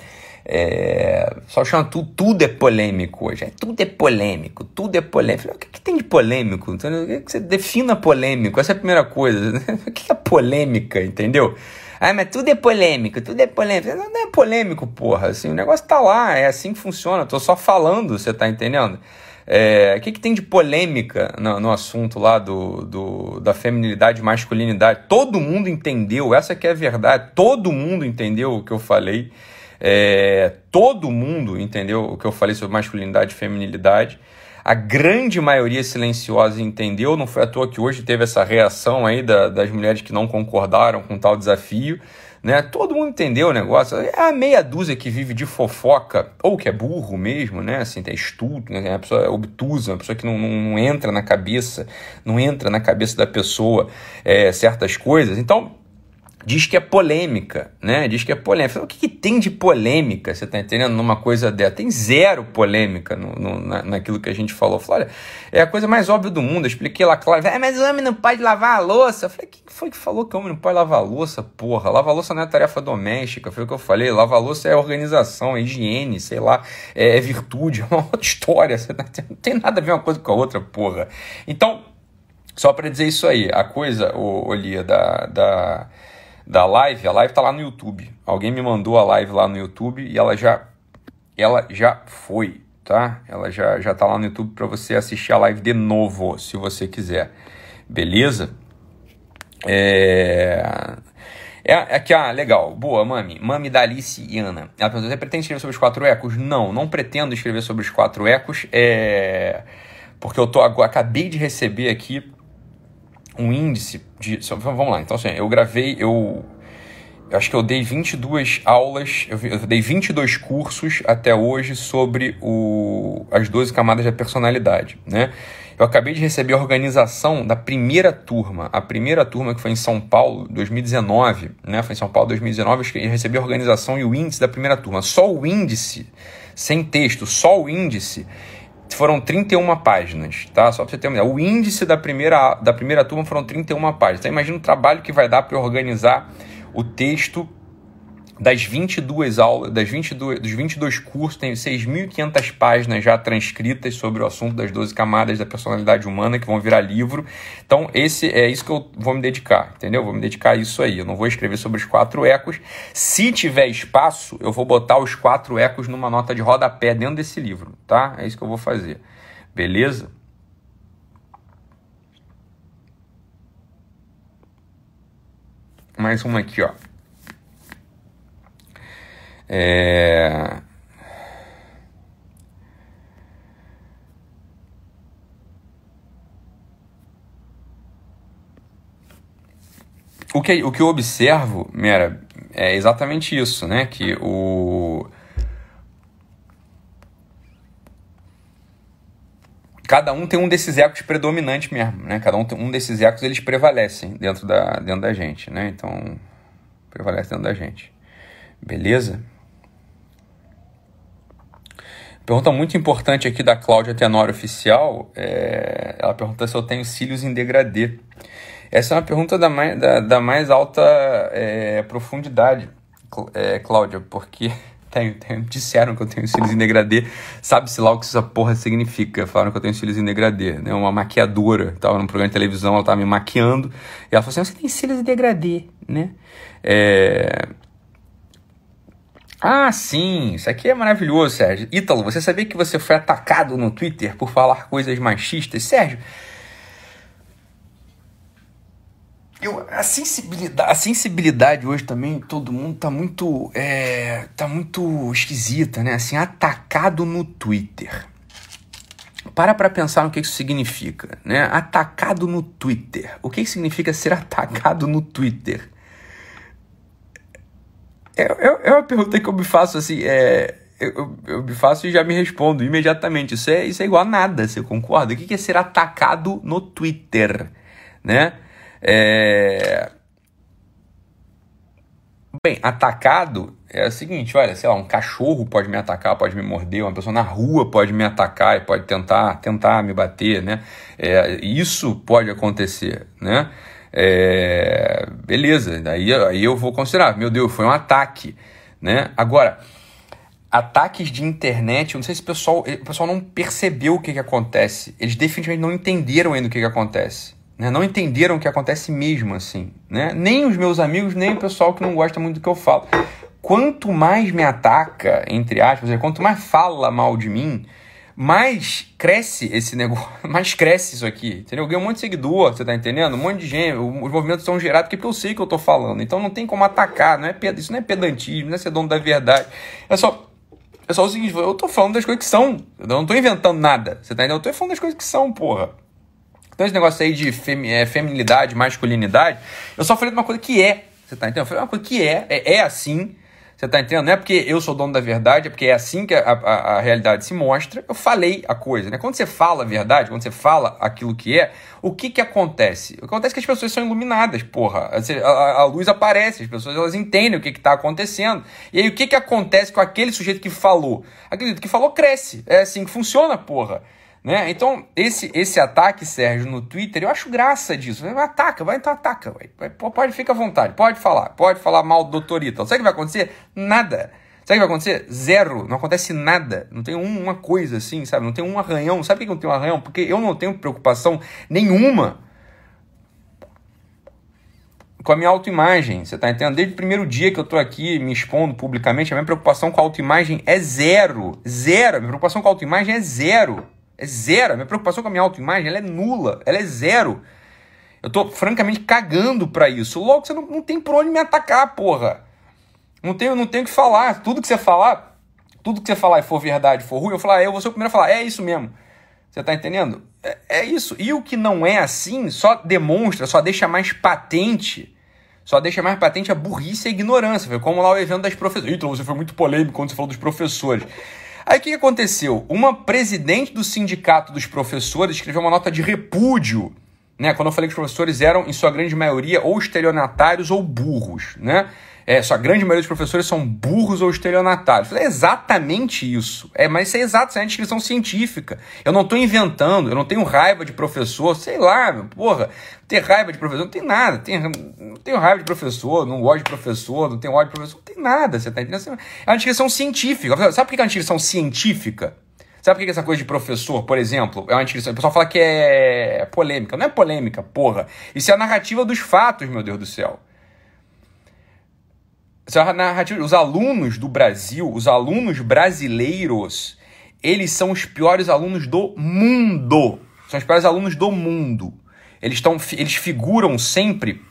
É, só chama tudo, tudo é polêmico hoje. É, tudo é polêmico, tudo é polêmico. O que, que tem de polêmico? O que, que você defina polêmico? Essa é a primeira coisa. O que é polêmica, entendeu? Ah, mas tudo é polêmico, tudo é polêmico. Não, não é polêmico, porra. Assim, o negócio tá lá, é assim que funciona. Eu tô só falando, você tá entendendo? É, o que, que tem de polêmica no, no, assunto lá do, do, da feminilidade e masculinidade? Todo mundo entendeu, essa que é a verdade. Todo mundo entendeu o que eu falei. É, todo mundo entendeu o que eu falei sobre masculinidade e feminilidade. A grande maioria silenciosa entendeu, não foi à toa que hoje teve essa reação aí da, das mulheres que não concordaram com tal desafio. Né? Todo mundo entendeu o negócio. É a meia dúzia que vive de fofoca, ou que é burro mesmo, né? Assim, tem estudo, né? É uma pessoa obtusa, uma pessoa que não, não, não, entra na cabeça, não entra na cabeça da pessoa é, certas coisas. Então, diz que é polêmica, né? Diz que é polêmica. O que, que tem de polêmica, você tá entendendo, numa coisa dessa? Tem zero polêmica no, no na, naquilo que a gente falou. Falei, olha, é a coisa mais óbvia do mundo. Eu expliquei lá, claro, ah, mas o homem não pode lavar a louça. Eu falei, quem foi que falou que o homem não pode lavar a louça, porra? Lavar a louça não é tarefa doméstica, foi o que eu falei. Lavar a louça é organização, é higiene, sei lá, é, é virtude, é uma outra história. Você tá, não tem nada a ver uma coisa com a outra, porra. Então, só para dizer isso aí, a coisa, o, o Lia, da... da da live, a live tá lá no YouTube. Alguém me mandou a live lá no YouTube e ela já ela já foi, tá? Ela já já tá lá no YouTube para você assistir a live de novo, se você quiser. Beleza? É é, aqui, ah, legal. Boa, Mami. Mami da Alice e Ana. Ela perguntou: você pretende escrever sobre os quatro ecos? Não, não pretendo escrever sobre os quatro ecos. É... Porque eu tô, acabei de receber aqui um índice de. Vamos lá, então assim, eu gravei, eu. Eu acho que eu dei 22 aulas, eu, dei 22 cursos até hoje sobre o, as 12 camadas da personalidade, né? Eu acabei de receber a organização da primeira turma, a primeira turma que foi em São Paulo, 2019, né? Foi em São Paulo 2019, eu recebi a organização e o índice da primeira turma. Só o índice, sem texto, só o índice foram 31 páginas, tá? Só para você ter uma ideia. O índice da primeira, da primeira turma foram 31 páginas. Então imagina o trabalho que vai dar para organizar o texto das 22 aulas, das 22, dos 22 cursos, tem 6.500 páginas já transcritas sobre o assunto das 12 camadas da personalidade humana que vão virar livro. Então, esse é isso que eu vou me dedicar, entendeu? Vou me dedicar a isso aí. Eu não vou escrever sobre os quatro ecos. Se tiver espaço, eu vou botar os quatro ecos numa nota de rodapé dentro desse livro, tá? É isso que eu vou fazer. Beleza? Mais uma aqui, ó. É... O que, o que eu observo, Mera, é exatamente isso, né? Que o... Cada um tem um desses ecos predominantes mesmo, né? Cada um tem um desses ecos, eles prevalecem dentro da, dentro da gente, né? Então, prevalece dentro da gente. Beleza? Pergunta muito importante aqui da Cláudia Tenório Oficial. É, ela pergunta se eu tenho cílios em degradê. Essa é uma pergunta da mais, da, da mais alta é, profundidade, é, Cláudia, porque tenho, disseram que eu tenho cílios em degradê. Sabe-se lá o que essa porra significa. Falaram que eu tenho cílios em degradê. Né? Uma maquiadora. Estava num programa de televisão, ela estava me maquiando. E ela falou assim: Você tem cílios em degradê, né? É, ah, sim, isso aqui é maravilhoso, Sérgio. Ítalo, você sabia que você foi atacado no Twitter por falar coisas machistas? Sérgio, eu, a, sensibilidade, a sensibilidade hoje também, todo mundo tá muito, é, tá muito esquisita, né? Assim, atacado no Twitter. Para para pensar no que isso significa, né? Atacado no Twitter. O que significa ser atacado no Twitter? É, uma pergunta que eu me faço assim, é, eu, eu, me faço e já me respondo imediatamente. Isso é, isso é igual a nada, você concorda? O que é ser atacado no Twitter, né? É... Bem, atacado é o seguinte, olha, sei lá, um cachorro pode me atacar, pode me morder, uma pessoa na rua pode me atacar e pode tentar, tentar me bater, né? É, isso pode acontecer, né? É, beleza, aí, aí eu vou considerar, meu Deus, foi um ataque, né? Agora, ataques de internet, eu não sei se o pessoal, o pessoal não percebeu o que, que acontece, eles definitivamente não entenderam ainda o que, que acontece. Né? Não entenderam o que acontece mesmo assim. Né? Nem os meus amigos, nem o pessoal que não gosta muito do que eu falo. Quanto mais me ataca, entre aspas, quanto mais fala mal de mim, mais cresce esse negócio, mais cresce isso aqui, entendeu? Eu ganho um monte de seguidor, você tá entendendo? Um monte de gente, os movimentos são gerados porque eu sei que eu tô falando, então não tem como atacar, não é, isso não é pedantismo, não é ser dono da verdade, é só, é só o seguinte, eu tô falando das coisas que são, eu não tô inventando nada, você tá entendendo? Eu tô falando das coisas que são, porra. Então esse negócio aí de femi é, feminilidade, masculinidade, eu só falei de uma coisa que é, você tá entendendo? Eu falei uma coisa que é, é, é assim, Você tá entendendo? Não é porque eu sou dono da verdade, é porque é assim que a, a, a, realidade se mostra. Eu falei a coisa, né? Quando você fala a verdade, quando você fala aquilo que é, o que que acontece? O que acontece é que as pessoas são iluminadas, porra. A, a, luz aparece, as pessoas elas entendem o que que tá acontecendo. E aí o que que acontece com aquele sujeito que falou? Aquele que falou cresce. É assim que funciona, porra. Né? Então, esse, esse ataque, Sérgio, no Twitter, eu acho graça disso. Ataca, vai, então ataca. Vai. Pode, fica à vontade, pode falar. Pode falar mal do doutor Ítalo. Sabe o que vai acontecer? Nada. Sabe o que vai acontecer? Zero. Não acontece nada. Não tem uma coisa assim, sabe? Não tem um arranhão. Sabe por que não tem um arranhão? Porque eu não tenho preocupação nenhuma com a minha autoimagem. Você tá entendendo? Desde o primeiro dia que eu tô aqui me expondo publicamente, a minha preocupação com a autoimagem é zero. Zero. A minha preocupação com a autoimagem é zero. É zero. A minha preocupação com a minha autoimagem ela é nula. Ela é zero. Eu tô francamente cagando para isso. Logo, você não, não tem por onde me atacar, porra. Não tenho, não tenho o que falar. Tudo que você falar, tudo que você falar e for verdade, for ruim, eu falar, eu vou ser o primeiro a falar, é isso mesmo. Você tá entendendo? É, é isso. E o que não é assim só demonstra, só deixa mais patente só deixa mais patente a burrice e a ignorância. Foi como lá o evento das professoras. Então, você foi muito polêmico quando você falou dos professores. Aí o que aconteceu? Uma presidente do sindicato dos professores escreveu uma nota de repúdio, né? Quando eu falei que os professores eram, em sua grande maioria, ou estelionatários ou burros, né? É, sua grande maioria dos professores são burros ou estelionatários. É exatamente isso. É, mas isso é exato, isso é uma descrição científica. Eu não estou inventando, eu não tenho raiva de professor, sei lá, meu, porra, ter raiva de professor, não tem nada. Tem, não tenho raiva de professor, não gosto de professor, não tenho ódio de professor, não tem nada, você tá entendendo? É uma descrição científica. Sabe por que é uma descrição científica? Sabe por que essa coisa de professor, por exemplo, é uma descrição? O pessoal fala que é polêmica. Não é polêmica, porra. Isso é a narrativa dos fatos, meu Deus do céu. Essa narrativa, os alunos do Brasil, os alunos brasileiros, eles são os piores alunos do mundo. São os piores alunos do mundo. Eles, tão, eles figuram sempre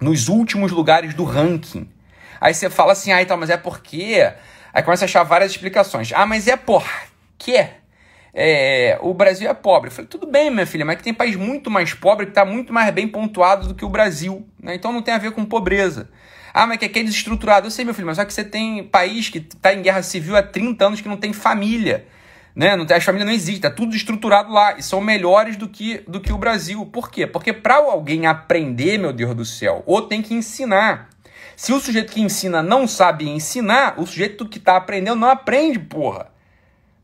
nos últimos lugares do ranking. Aí você fala assim, ah, então, mas é porque. Aí começa a achar várias explicações. Ah, mas é porque é, o Brasil é pobre. Eu falei, tudo bem, minha filha, mas que tem país muito mais pobre que está muito mais bem pontuado do que o Brasil. Né? Então não tem a ver com pobreza. Ah, mas que aqui é desestruturado. Eu sei, meu filho, mas só que você tem país que está em guerra civil há 30 anos que não tem família. Né? Não as famílias não existem, tá tudo estruturado lá e são melhores do que, do que o Brasil. Por quê? Porque para alguém aprender, meu Deus do céu, ou tem que ensinar. Se o sujeito que ensina não sabe ensinar, o sujeito que está aprendendo não aprende, porra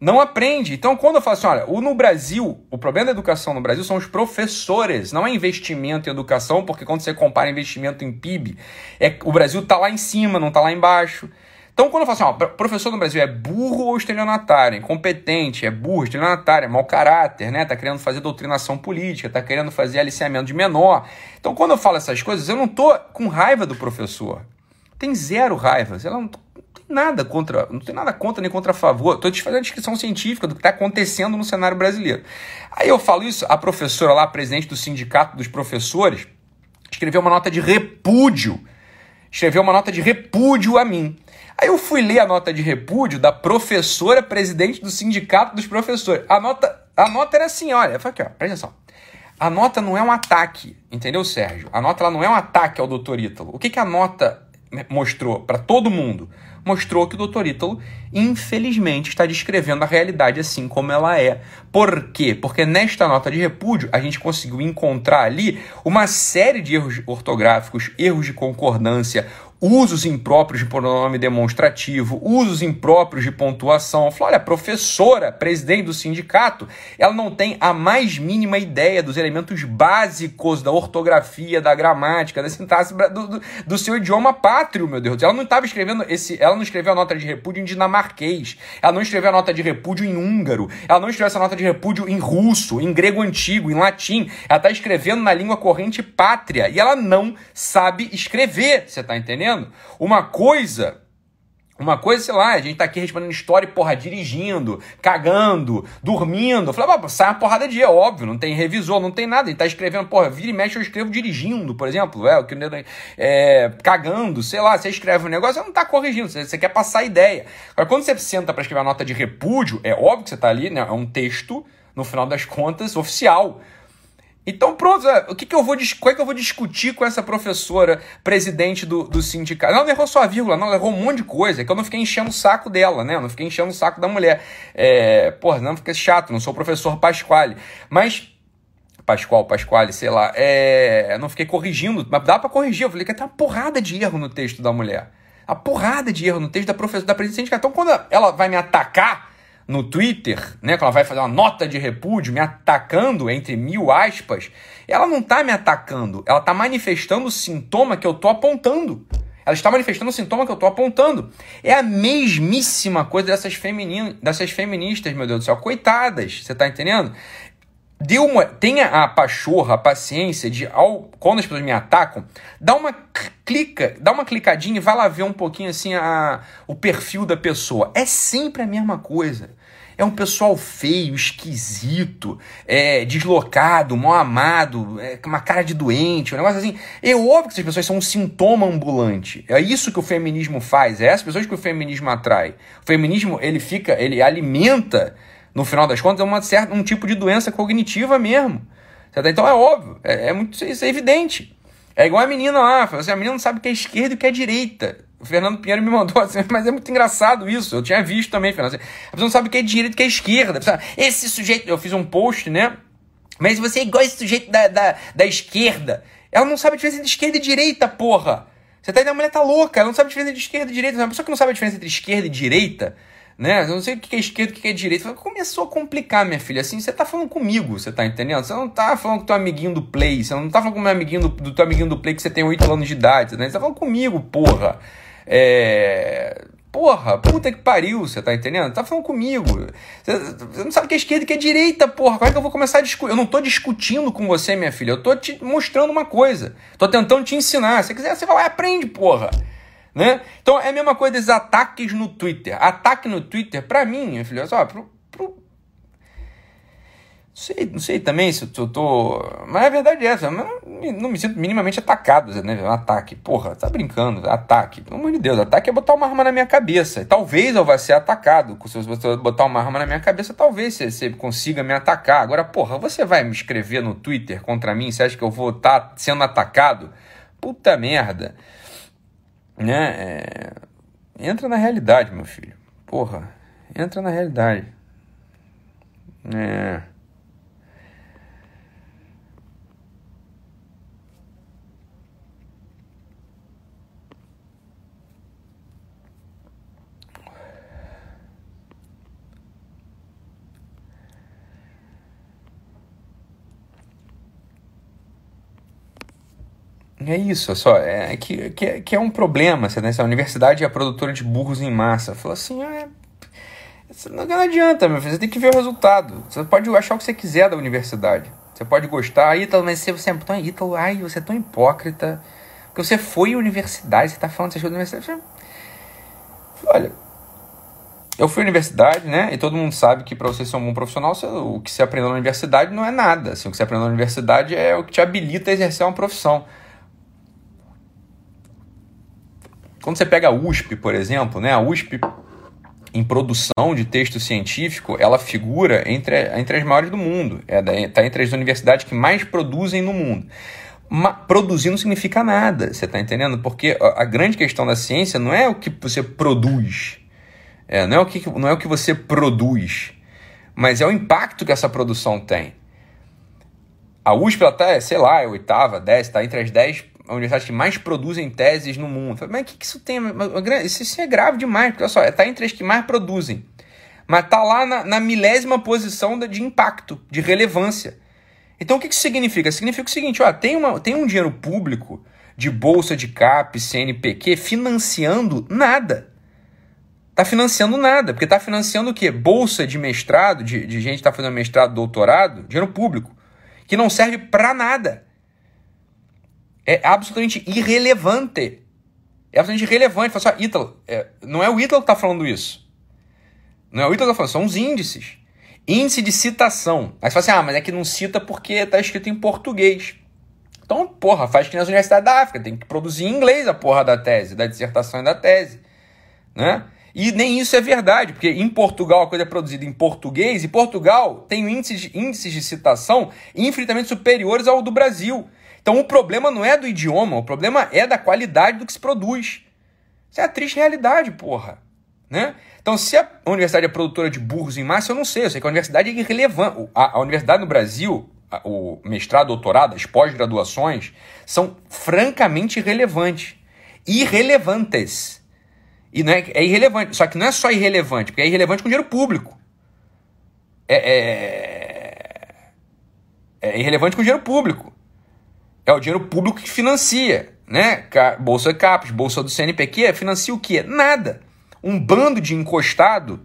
não aprende. Então, quando eu falo assim, olha, o, no Brasil, o problema da educação no Brasil são os professores, não é investimento em educação, porque quando você compara investimento em PIB, é, o Brasil está lá em cima, não está lá embaixo. Então, quando eu falo assim, ó, professor no Brasil é burro ou estelionatário, incompetente, é burro, estelionatário, é mau caráter, né? Tá querendo fazer doutrinação política, tá querendo fazer aliciamento de menor. Então, quando eu falo essas coisas, eu não tô com raiva do professor. Tem zero raiva. Ela não nada contra, não tem nada contra nem contra a favor. Estou te fazendo a descrição científica do que está acontecendo no cenário brasileiro. Aí eu falo isso, a professora lá, presidente do sindicato dos professores, escreveu uma nota de repúdio. Escreveu uma nota de repúdio a mim. Aí eu fui ler a nota de repúdio da professora presidente do sindicato dos professores. A nota, a nota era assim, olha, aqui, ó, presta atenção. A nota não é um ataque, entendeu, Sérgio? A nota ela não é um ataque ao doutor Ítalo. O que, que a nota mostrou para todo mundo? mostrou que o Dr. Ítalo, infelizmente, está descrevendo a realidade assim como ela é. Por quê? Porque nesta nota de repúdio a gente conseguiu encontrar ali uma série de erros ortográficos, erros de concordância, usos impróprios de pronome demonstrativo, usos impróprios de pontuação. Falou, olha, a professora, presidente do sindicato, ela não tem a mais mínima ideia dos elementos básicos da ortografia, da gramática, da sintaxe do, do, do seu idioma pátrio, meu Deus. Ela não estava escrevendo esse, ela não escreveu a nota de repúdio em dinamarquês, ela não escreveu a nota de repúdio em húngaro, ela não escreveu essa nota de repúdio em russo, em grego antigo, em latim. Ela está escrevendo na língua corrente pátria e ela não sabe escrever, você está entendendo? Uma coisa uma coisa, sei lá, a gente tá aqui respondendo história, porra, dirigindo, cagando, dormindo. Eu falei, ah, sai uma porrada de dia, óbvio, não tem revisor, não tem nada. Ele tá escrevendo, porra, vira e mexe, eu escrevo dirigindo, por exemplo, é, que é, cagando, sei lá, você escreve um negócio, você não tá corrigindo, você, você quer passar a ideia. Agora, quando você senta para escrever a nota de repúdio, é óbvio que você tá ali, né? É um texto, no final das contas, oficial. Então, pronto, é, o que, que eu vou, qual é que eu vou discutir com essa professora, presidente do, do sindicato? Não, não errou só a vírgula, não, errou um monte de coisa, é que eu não fiquei enchendo o saco dela, né? Eu não fiquei enchendo o saco da mulher. É, porra, não fica chato, não sou o professor Pasquale. Mas Pascoal, Pasquale, sei lá, é, não fiquei corrigindo, mas dá para corrigir. Eu falei que tem uma porrada de erro no texto da mulher. A porrada de erro no texto da professora da presidente Então, quando ela vai me atacar no Twitter, né, quando ela vai fazer uma nota de repúdio, me atacando entre mil aspas, ela não está me atacando, ela está manifestando o sintoma que eu estou apontando. Ela está manifestando o sintoma que eu estou apontando. É a mesmíssima coisa dessas, feminin... dessas feministas, meu Deus do céu. Coitadas, você está entendendo? Dê uma, tenha a pachorra, a paciência de, ao, quando as pessoas me atacam, dá uma clica, dá uma clicadinha e vai lá ver um pouquinho assim a, o perfil da pessoa. É sempre a mesma coisa. É um pessoal feio, esquisito, é, deslocado, mal amado, é, uma cara de doente, um negócio assim. É óbvio que essas pessoas são um sintoma ambulante. É isso que o feminismo faz, é essas pessoas que o feminismo atrai. O feminismo, ele fica, ele alimenta no final das contas, é uma certa, um tipo de doença cognitiva mesmo. Então é óbvio, é, é muito isso é evidente. É igual a menina lá, assim, a menina não sabe o que é esquerda e o que é direita. O Fernando Pinheiro me mandou assim, mas é muito engraçado isso. Eu tinha visto também, Fernando. Assim, a pessoa não sabe o que é direita e o que é esquerda. Esse sujeito, eu fiz um post, né? Mas você é igual esse sujeito da, da, da esquerda. Ela não sabe a diferença entre esquerda e direita, porra. Você tá entendendo? A mulher tá louca, ela não sabe a diferença entre esquerda e direita. Uma pessoa que não sabe a diferença entre esquerda e direita, né? Eu não sei o que é esquerda, o que é direita. Começou a complicar, minha filha. Assim, você tá falando comigo, você tá entendendo? Você não tá falando com teu amiguinho do Play, você não tá falando com o meu amiguinho do, do teu amiguinho do Play que você tem 8 anos de idade, né? Você tá falando comigo, porra. É. Porra, puta que pariu, você tá entendendo? Tá falando comigo. Você, não sabe o que é esquerda e que é direita, porra. Como é que eu vou começar a discutir? Eu não tô discutindo com você, minha filha. Eu tô te mostrando uma coisa. Tô tentando te ensinar. Se você quiser, você vai lá e aprende, porra. Né? Então é a mesma coisa dos ataques no Twitter. Ataque no Twitter, para mim, filha, só, pro, pro... Não sei, não sei também se eu tô. Mas a verdade é essa, não, não me sinto minimamente atacado, né? Um ataque. Porra, tá brincando. Ataque. Pelo amor de Deus, ataque é botar uma arma na minha cabeça. Talvez eu vá ser atacado. Se você botar uma arma na minha cabeça, talvez você, você consiga me atacar. Agora, porra, você vai me escrever no Twitter contra mim? Você acha que eu vou estar tá sendo atacado? Puta merda né? É... Entra na realidade, meu filho. Porra, entra na realidade. É. É isso, é só, é que, que, que é um problema, né? a universidade é a produtora de burros em massa. Falou assim, ah, é, não, adianta, meu filho, você tem que ver o resultado. Você pode achar o que você quiser da universidade. Você pode gostar, Ítalo, mas você, você é tão Ítalo, ai, você é tão hipócrita. Porque você foi à universidade, você está falando essas coisas da universidade. Olha, eu fui à universidade, né? E todo mundo sabe que para você ser um bom profissional, você, o que você aprendeu na universidade não é nada. Assim, o que você aprendeu na universidade é o que te habilita a exercer uma profissão. Quando você pega a USP, por exemplo, né, a USP em produção de texto científico, ela figura entre, entre as maiores do mundo. Está é tá entre as universidades que mais produzem no mundo. Ma, produzir não significa nada, você está entendendo? Porque a, a, grande questão da ciência não é o que você produz, é, não, é o que, não é o que você produz, mas é o impacto que essa produção tem. A USP, ela tá, sei lá, é oitava, décima, está entre as dez universidades que mais produzem teses no mundo. Mas o que, que isso tem? Isso, isso é grave demais, porque olha só, está entre as que mais produzem. Mas está lá na, na, milésima posição de impacto, de relevância. Então o que, que isso significa? Significa o seguinte: ó, tem, uma, tem um dinheiro público de bolsa de CAP, CNPq, financiando nada. Está financiando nada, porque está financiando o quê? Bolsa de mestrado, de, de gente que está fazendo mestrado, doutorado, dinheiro público, que não serve para nada é absolutamente irrelevante. É absolutamente irrelevante. Fala assim, Ítalo, é, não é o Ítalo que está falando isso. Não é o Ítalo que está falando, são os índices. Índice de citação. Aí você fala assim, ah, mas é que não cita porque está escrito em português. Então, porra, faz que nas universidades da África, tem que produzir em inglês a porra da tese, da dissertação e da tese. Né? E nem isso é verdade, porque em Portugal a coisa é produzida em português e Portugal tem índices índices de citação infinitamente superiores ao do Brasil. Então o problema não é do idioma, o problema é da qualidade do que se produz. Isso é a triste realidade, porra. Né? Então, se a universidade é produtora de burros em massa, eu não sei. Eu sei que a universidade é irrelevante. A, a universidade no Brasil, a, o mestrado, doutorado, as pós-graduações, são francamente irrelevantes. Irrelevantes. E não é, é irrelevante. Só que não é só irrelevante, porque é irrelevante com dinheiro público. É, é, é irrelevante com dinheiro público. É o dinheiro público que financia, né? Bolsa CAPES, Bolsa do CNPq, financia o quê? Nada. Um bando de encostado,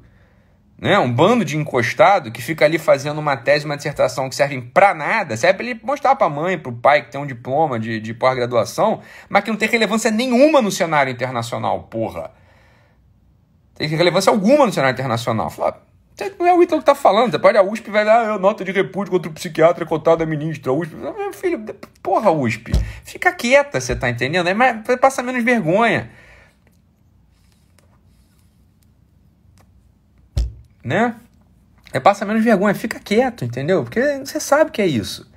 né? Um bando de encostado que fica ali fazendo uma tese, uma dissertação que servem para nada, serve para ele mostrar para a mãe, para o pai que tem um diploma de, de pós-graduação, mas que não tem relevância nenhuma no cenário internacional, porra tem relevância alguma no cenário internacional. Fala, não é o Ítalo que está falando. Depois a USP vai dar nota de repúdio contra o psiquiatra contado da ministra. A USP, meu filho, porra, USP, fica quieta, você tá entendendo? É mais, passa menos vergonha. Né? É passa menos vergonha, fica quieto, entendeu? Porque você sabe que é isso.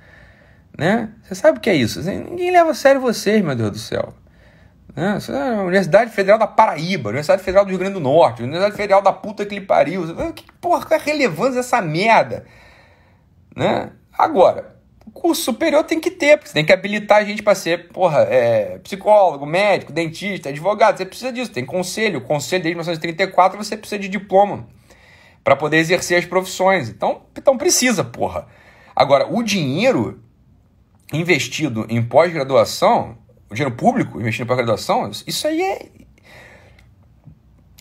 Né? Você sabe que é isso. Ninguém leva a sério vocês, meu Deus do céu. Né? É Universidade Federal da Paraíba, Universidade Federal do Rio Grande do Norte, Universidade Federal da puta que lhe pariu. Que porra, qual é a relevância dessa merda? Né? Agora, curso superior tem que ter, porque você tem que habilitar a gente para ser, porra, é, psicólogo, médico, dentista, advogado. Você precisa disso, tem conselho. O conselho desde 1934 você precisa de diploma para poder exercer as profissões. Então, então precisa, porra. Agora, o dinheiro investido em pós-graduação dinheiro público investindo para graduação, isso aí é.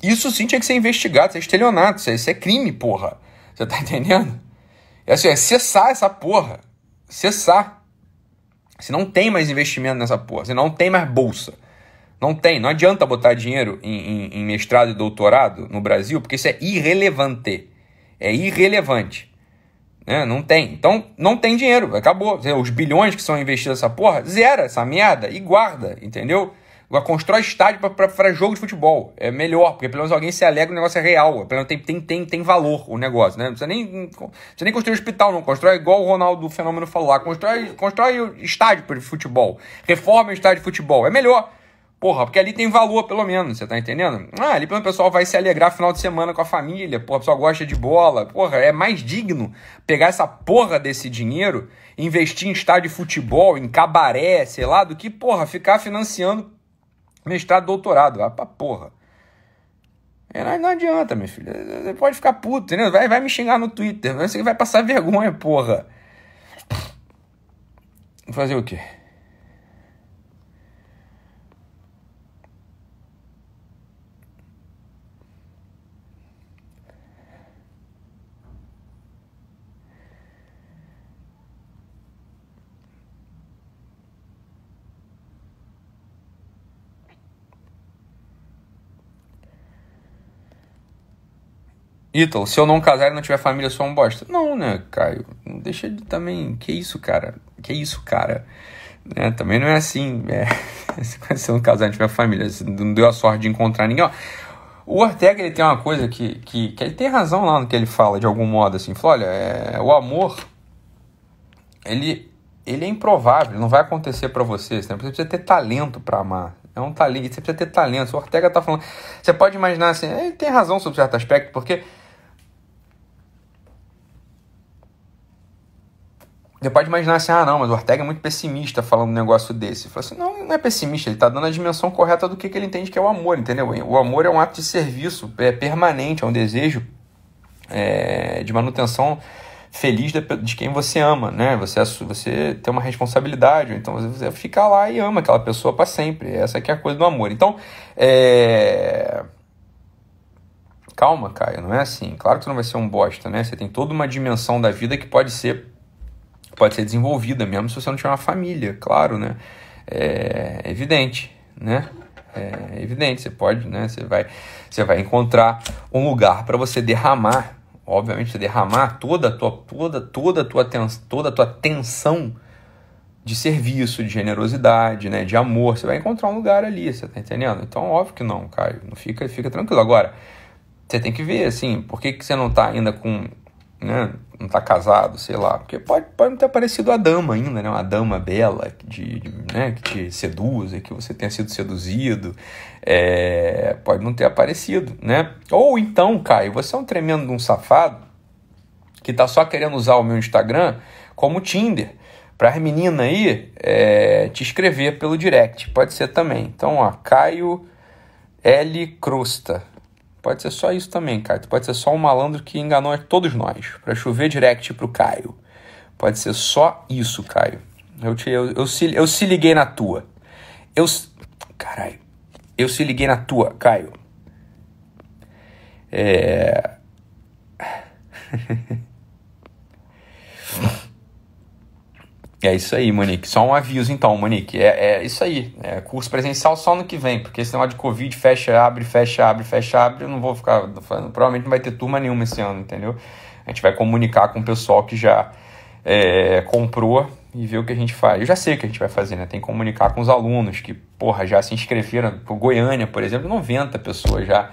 Isso sim tinha que ser investigado, isso é estelionato, isso é, crime, porra. Você tá entendendo? É, assim, é cessar essa porra. Cessar. Se não tem mais investimento nessa porra, se não tem mais bolsa. Não tem, não adianta botar dinheiro em, em, em mestrado e doutorado no Brasil, porque isso é irrelevante. É irrelevante. Né? Não tem. Então, não tem dinheiro. Acabou. Os bilhões que são investidos nessa porra, zera essa merda e guarda, entendeu? Constrói estádio para jogo de futebol. É melhor, porque pelo menos alguém se alegra o negócio é real. Pelo menos tem, tem, tem, tem valor o negócio, né? Não precisa nem, precisa nem construir hospital, não. Constrói igual o Ronaldo Fenômeno falou lá. Constrói, constrói estádio de futebol. Reforma o estádio de futebol. É melhor. Porra, porque ali tem valor, pelo menos, você tá entendendo? Ah, ali o pessoal vai se alegrar final de semana com a família, porra, o pessoal gosta de bola, porra, é mais digno pegar essa porra desse dinheiro, investir em estádio de futebol, em cabaré, sei lá, do que, porra, ficar financiando mestrado, doutorado, ah, pra porra. É, não, não adianta, meu filho, você pode ficar puto, entendeu? Vai, vai me xingar no Twitter, você vai passar vergonha, porra. Fazer o quê? Ítalo, se eu não casar e não tiver família, eu sou um bosta. Não, né, Caio? Deixa de também. Que isso, cara? Que isso, cara? Né? Também não é assim. É... se eu não casar e não tiver família, você não deu a sorte de encontrar ninguém. Ó, o Ortega ele tem uma coisa que, que, que ele tem razão lá no que ele fala, de algum modo, assim. Fala, olha, é, o amor, ele, ele é improvável, não vai acontecer para você. Você precisa ter talento para amar. É um talento, você precisa ter talento. O Ortega tá falando. Você pode imaginar assim, ele tem razão sobre certo aspecto, porque Você pode imaginar assim, ah, não, mas o Ortega é muito pessimista falando um negócio desse. Fala assim, não, não é pessimista, ele está dando a dimensão correta do que, que ele entende que é o amor, entendeu? O amor é um ato de serviço, é permanente, é um desejo é, de manutenção feliz de, de, quem você ama, né? Você, você tem uma responsabilidade, então você fica lá e ama aquela pessoa para sempre. Essa que é a coisa do amor. Então, é... calma, Caio, não é assim. Claro que você não vai ser um bosta, né? Você tem toda uma dimensão da vida que pode ser pode ser desenvolvida mesmo se você não tiver uma família, claro, né? É evidente, né? É evidente, você pode, né? Você vai, você vai encontrar um lugar para você derramar, obviamente, derramar toda a tua, toda, toda a tua, toda a tua tensão de serviço, de generosidade, né? De amor, você vai encontrar um lugar ali, você tá entendendo? Então, óbvio que não, Caio, não fica, fica tranquilo. Agora, você tem que ver, assim, por que, que você não tá ainda com. Né, não tá casado, sei lá. Porque pode, pode não ter aparecido a dama ainda, né? Uma dama bela de, de né, que te seduza, que você tenha sido seduzido. É, pode não ter aparecido, né? Ou então, Caio, você é um tremendo um safado que tá só querendo usar o meu Instagram como Tinder para as meninas aí é, te escrever pelo direct. Pode ser também. Então, ó, Caio L. Crusta. Pode ser só isso também, Caio. Pode ser só um malandro que enganou todos nós. Para chover direct pro Caio. Pode ser só isso, Caio. Eu, te, eu, eu, se, eu se liguei na tua. Eu. Caralho. Eu se liguei na tua, Caio. É. É isso aí, Monique. Só um aviso então, Monique. É, é isso aí. É curso presencial só no que vem, porque esse negócio de Covid fecha, abre, fecha, abre, fecha, abre. Eu não vou ficar. Provavelmente não vai ter turma nenhuma esse ano, entendeu? A gente vai comunicar com o pessoal que já é, comprou e ver o que a gente faz. Eu já sei o que a gente vai fazer, né? Tem que comunicar com os alunos que, porra, já se inscreveram. Goiânia, por exemplo, 90 pessoas já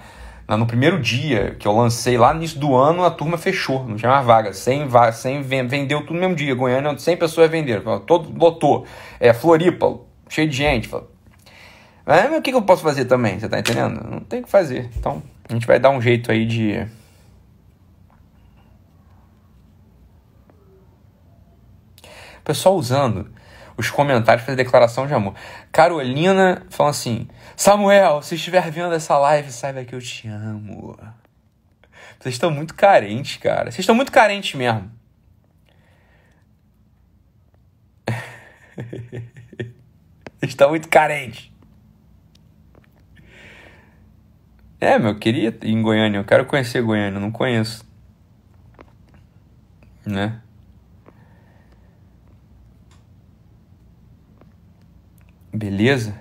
no primeiro dia que eu lancei, lá no início do ano, a turma fechou, não tinha mais vaga. 100, va 100 vendeu tudo no mesmo dia. Goiânia, 100 pessoas venderam. Todo lotou. É, Floripa, cheio de gente. Mas o que, que eu posso fazer também? Você tá entendendo? Não tem o que fazer. Então, a gente vai dar um jeito aí de. pessoal usando os comentários fazer declaração de amor. Carolina falando assim: Samuel, se estiver vendo essa live, saiba que eu te amo. Vocês estão muito carentes, cara. Vocês estão muito carentes mesmo. Estão muito carentes. É, meu, eu queria ir em Goiânia. Eu quero conhecer Goiânia, eu não conheço. Né? Beleza?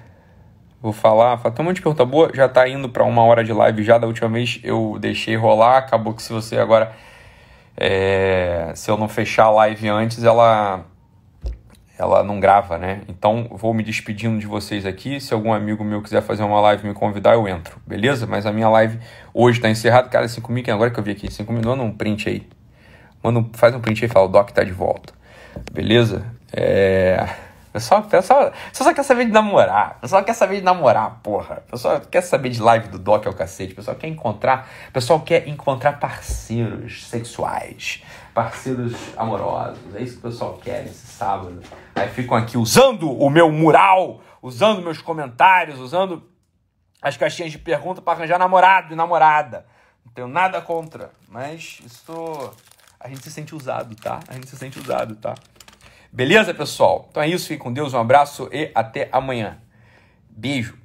Vou falar, tem um monte de pergunta boa, já tá indo para uma hora de live já, da última vez eu deixei rolar, acabou que se você agora, é, se eu não fechar a live antes, ela, ela não grava, né? Então vou me despedindo de vocês aqui, se algum amigo meu quiser fazer uma live me convidar, eu entro, beleza? Mas a minha live hoje tá encerrada, cara, 5 mil, agora que eu vi aqui, 5 mil, manda um print aí, manda um, faz um print aí e fala, o Doc tá de volta, beleza? É... Pessoal, pessoal, pessoal só quer saber de namorar. Pessoal quer saber de namorar, porra. Pessoal quer saber de live do Doc ao cacete. Pessoal quer encontrar. Pessoal quer encontrar parceiros sexuais. Parceiros amorosos. É isso que o pessoal quer nesse sábado. Aí ficam aqui usando o meu mural, usando meus comentários, usando as caixinhas de pergunta para arranjar namorado e namorada. Não tenho nada contra. Mas isso. A gente se sente usado, tá? A gente se sente usado, tá? Beleza, pessoal? Então é isso, fique com Deus, um abraço e até amanhã. Beijo.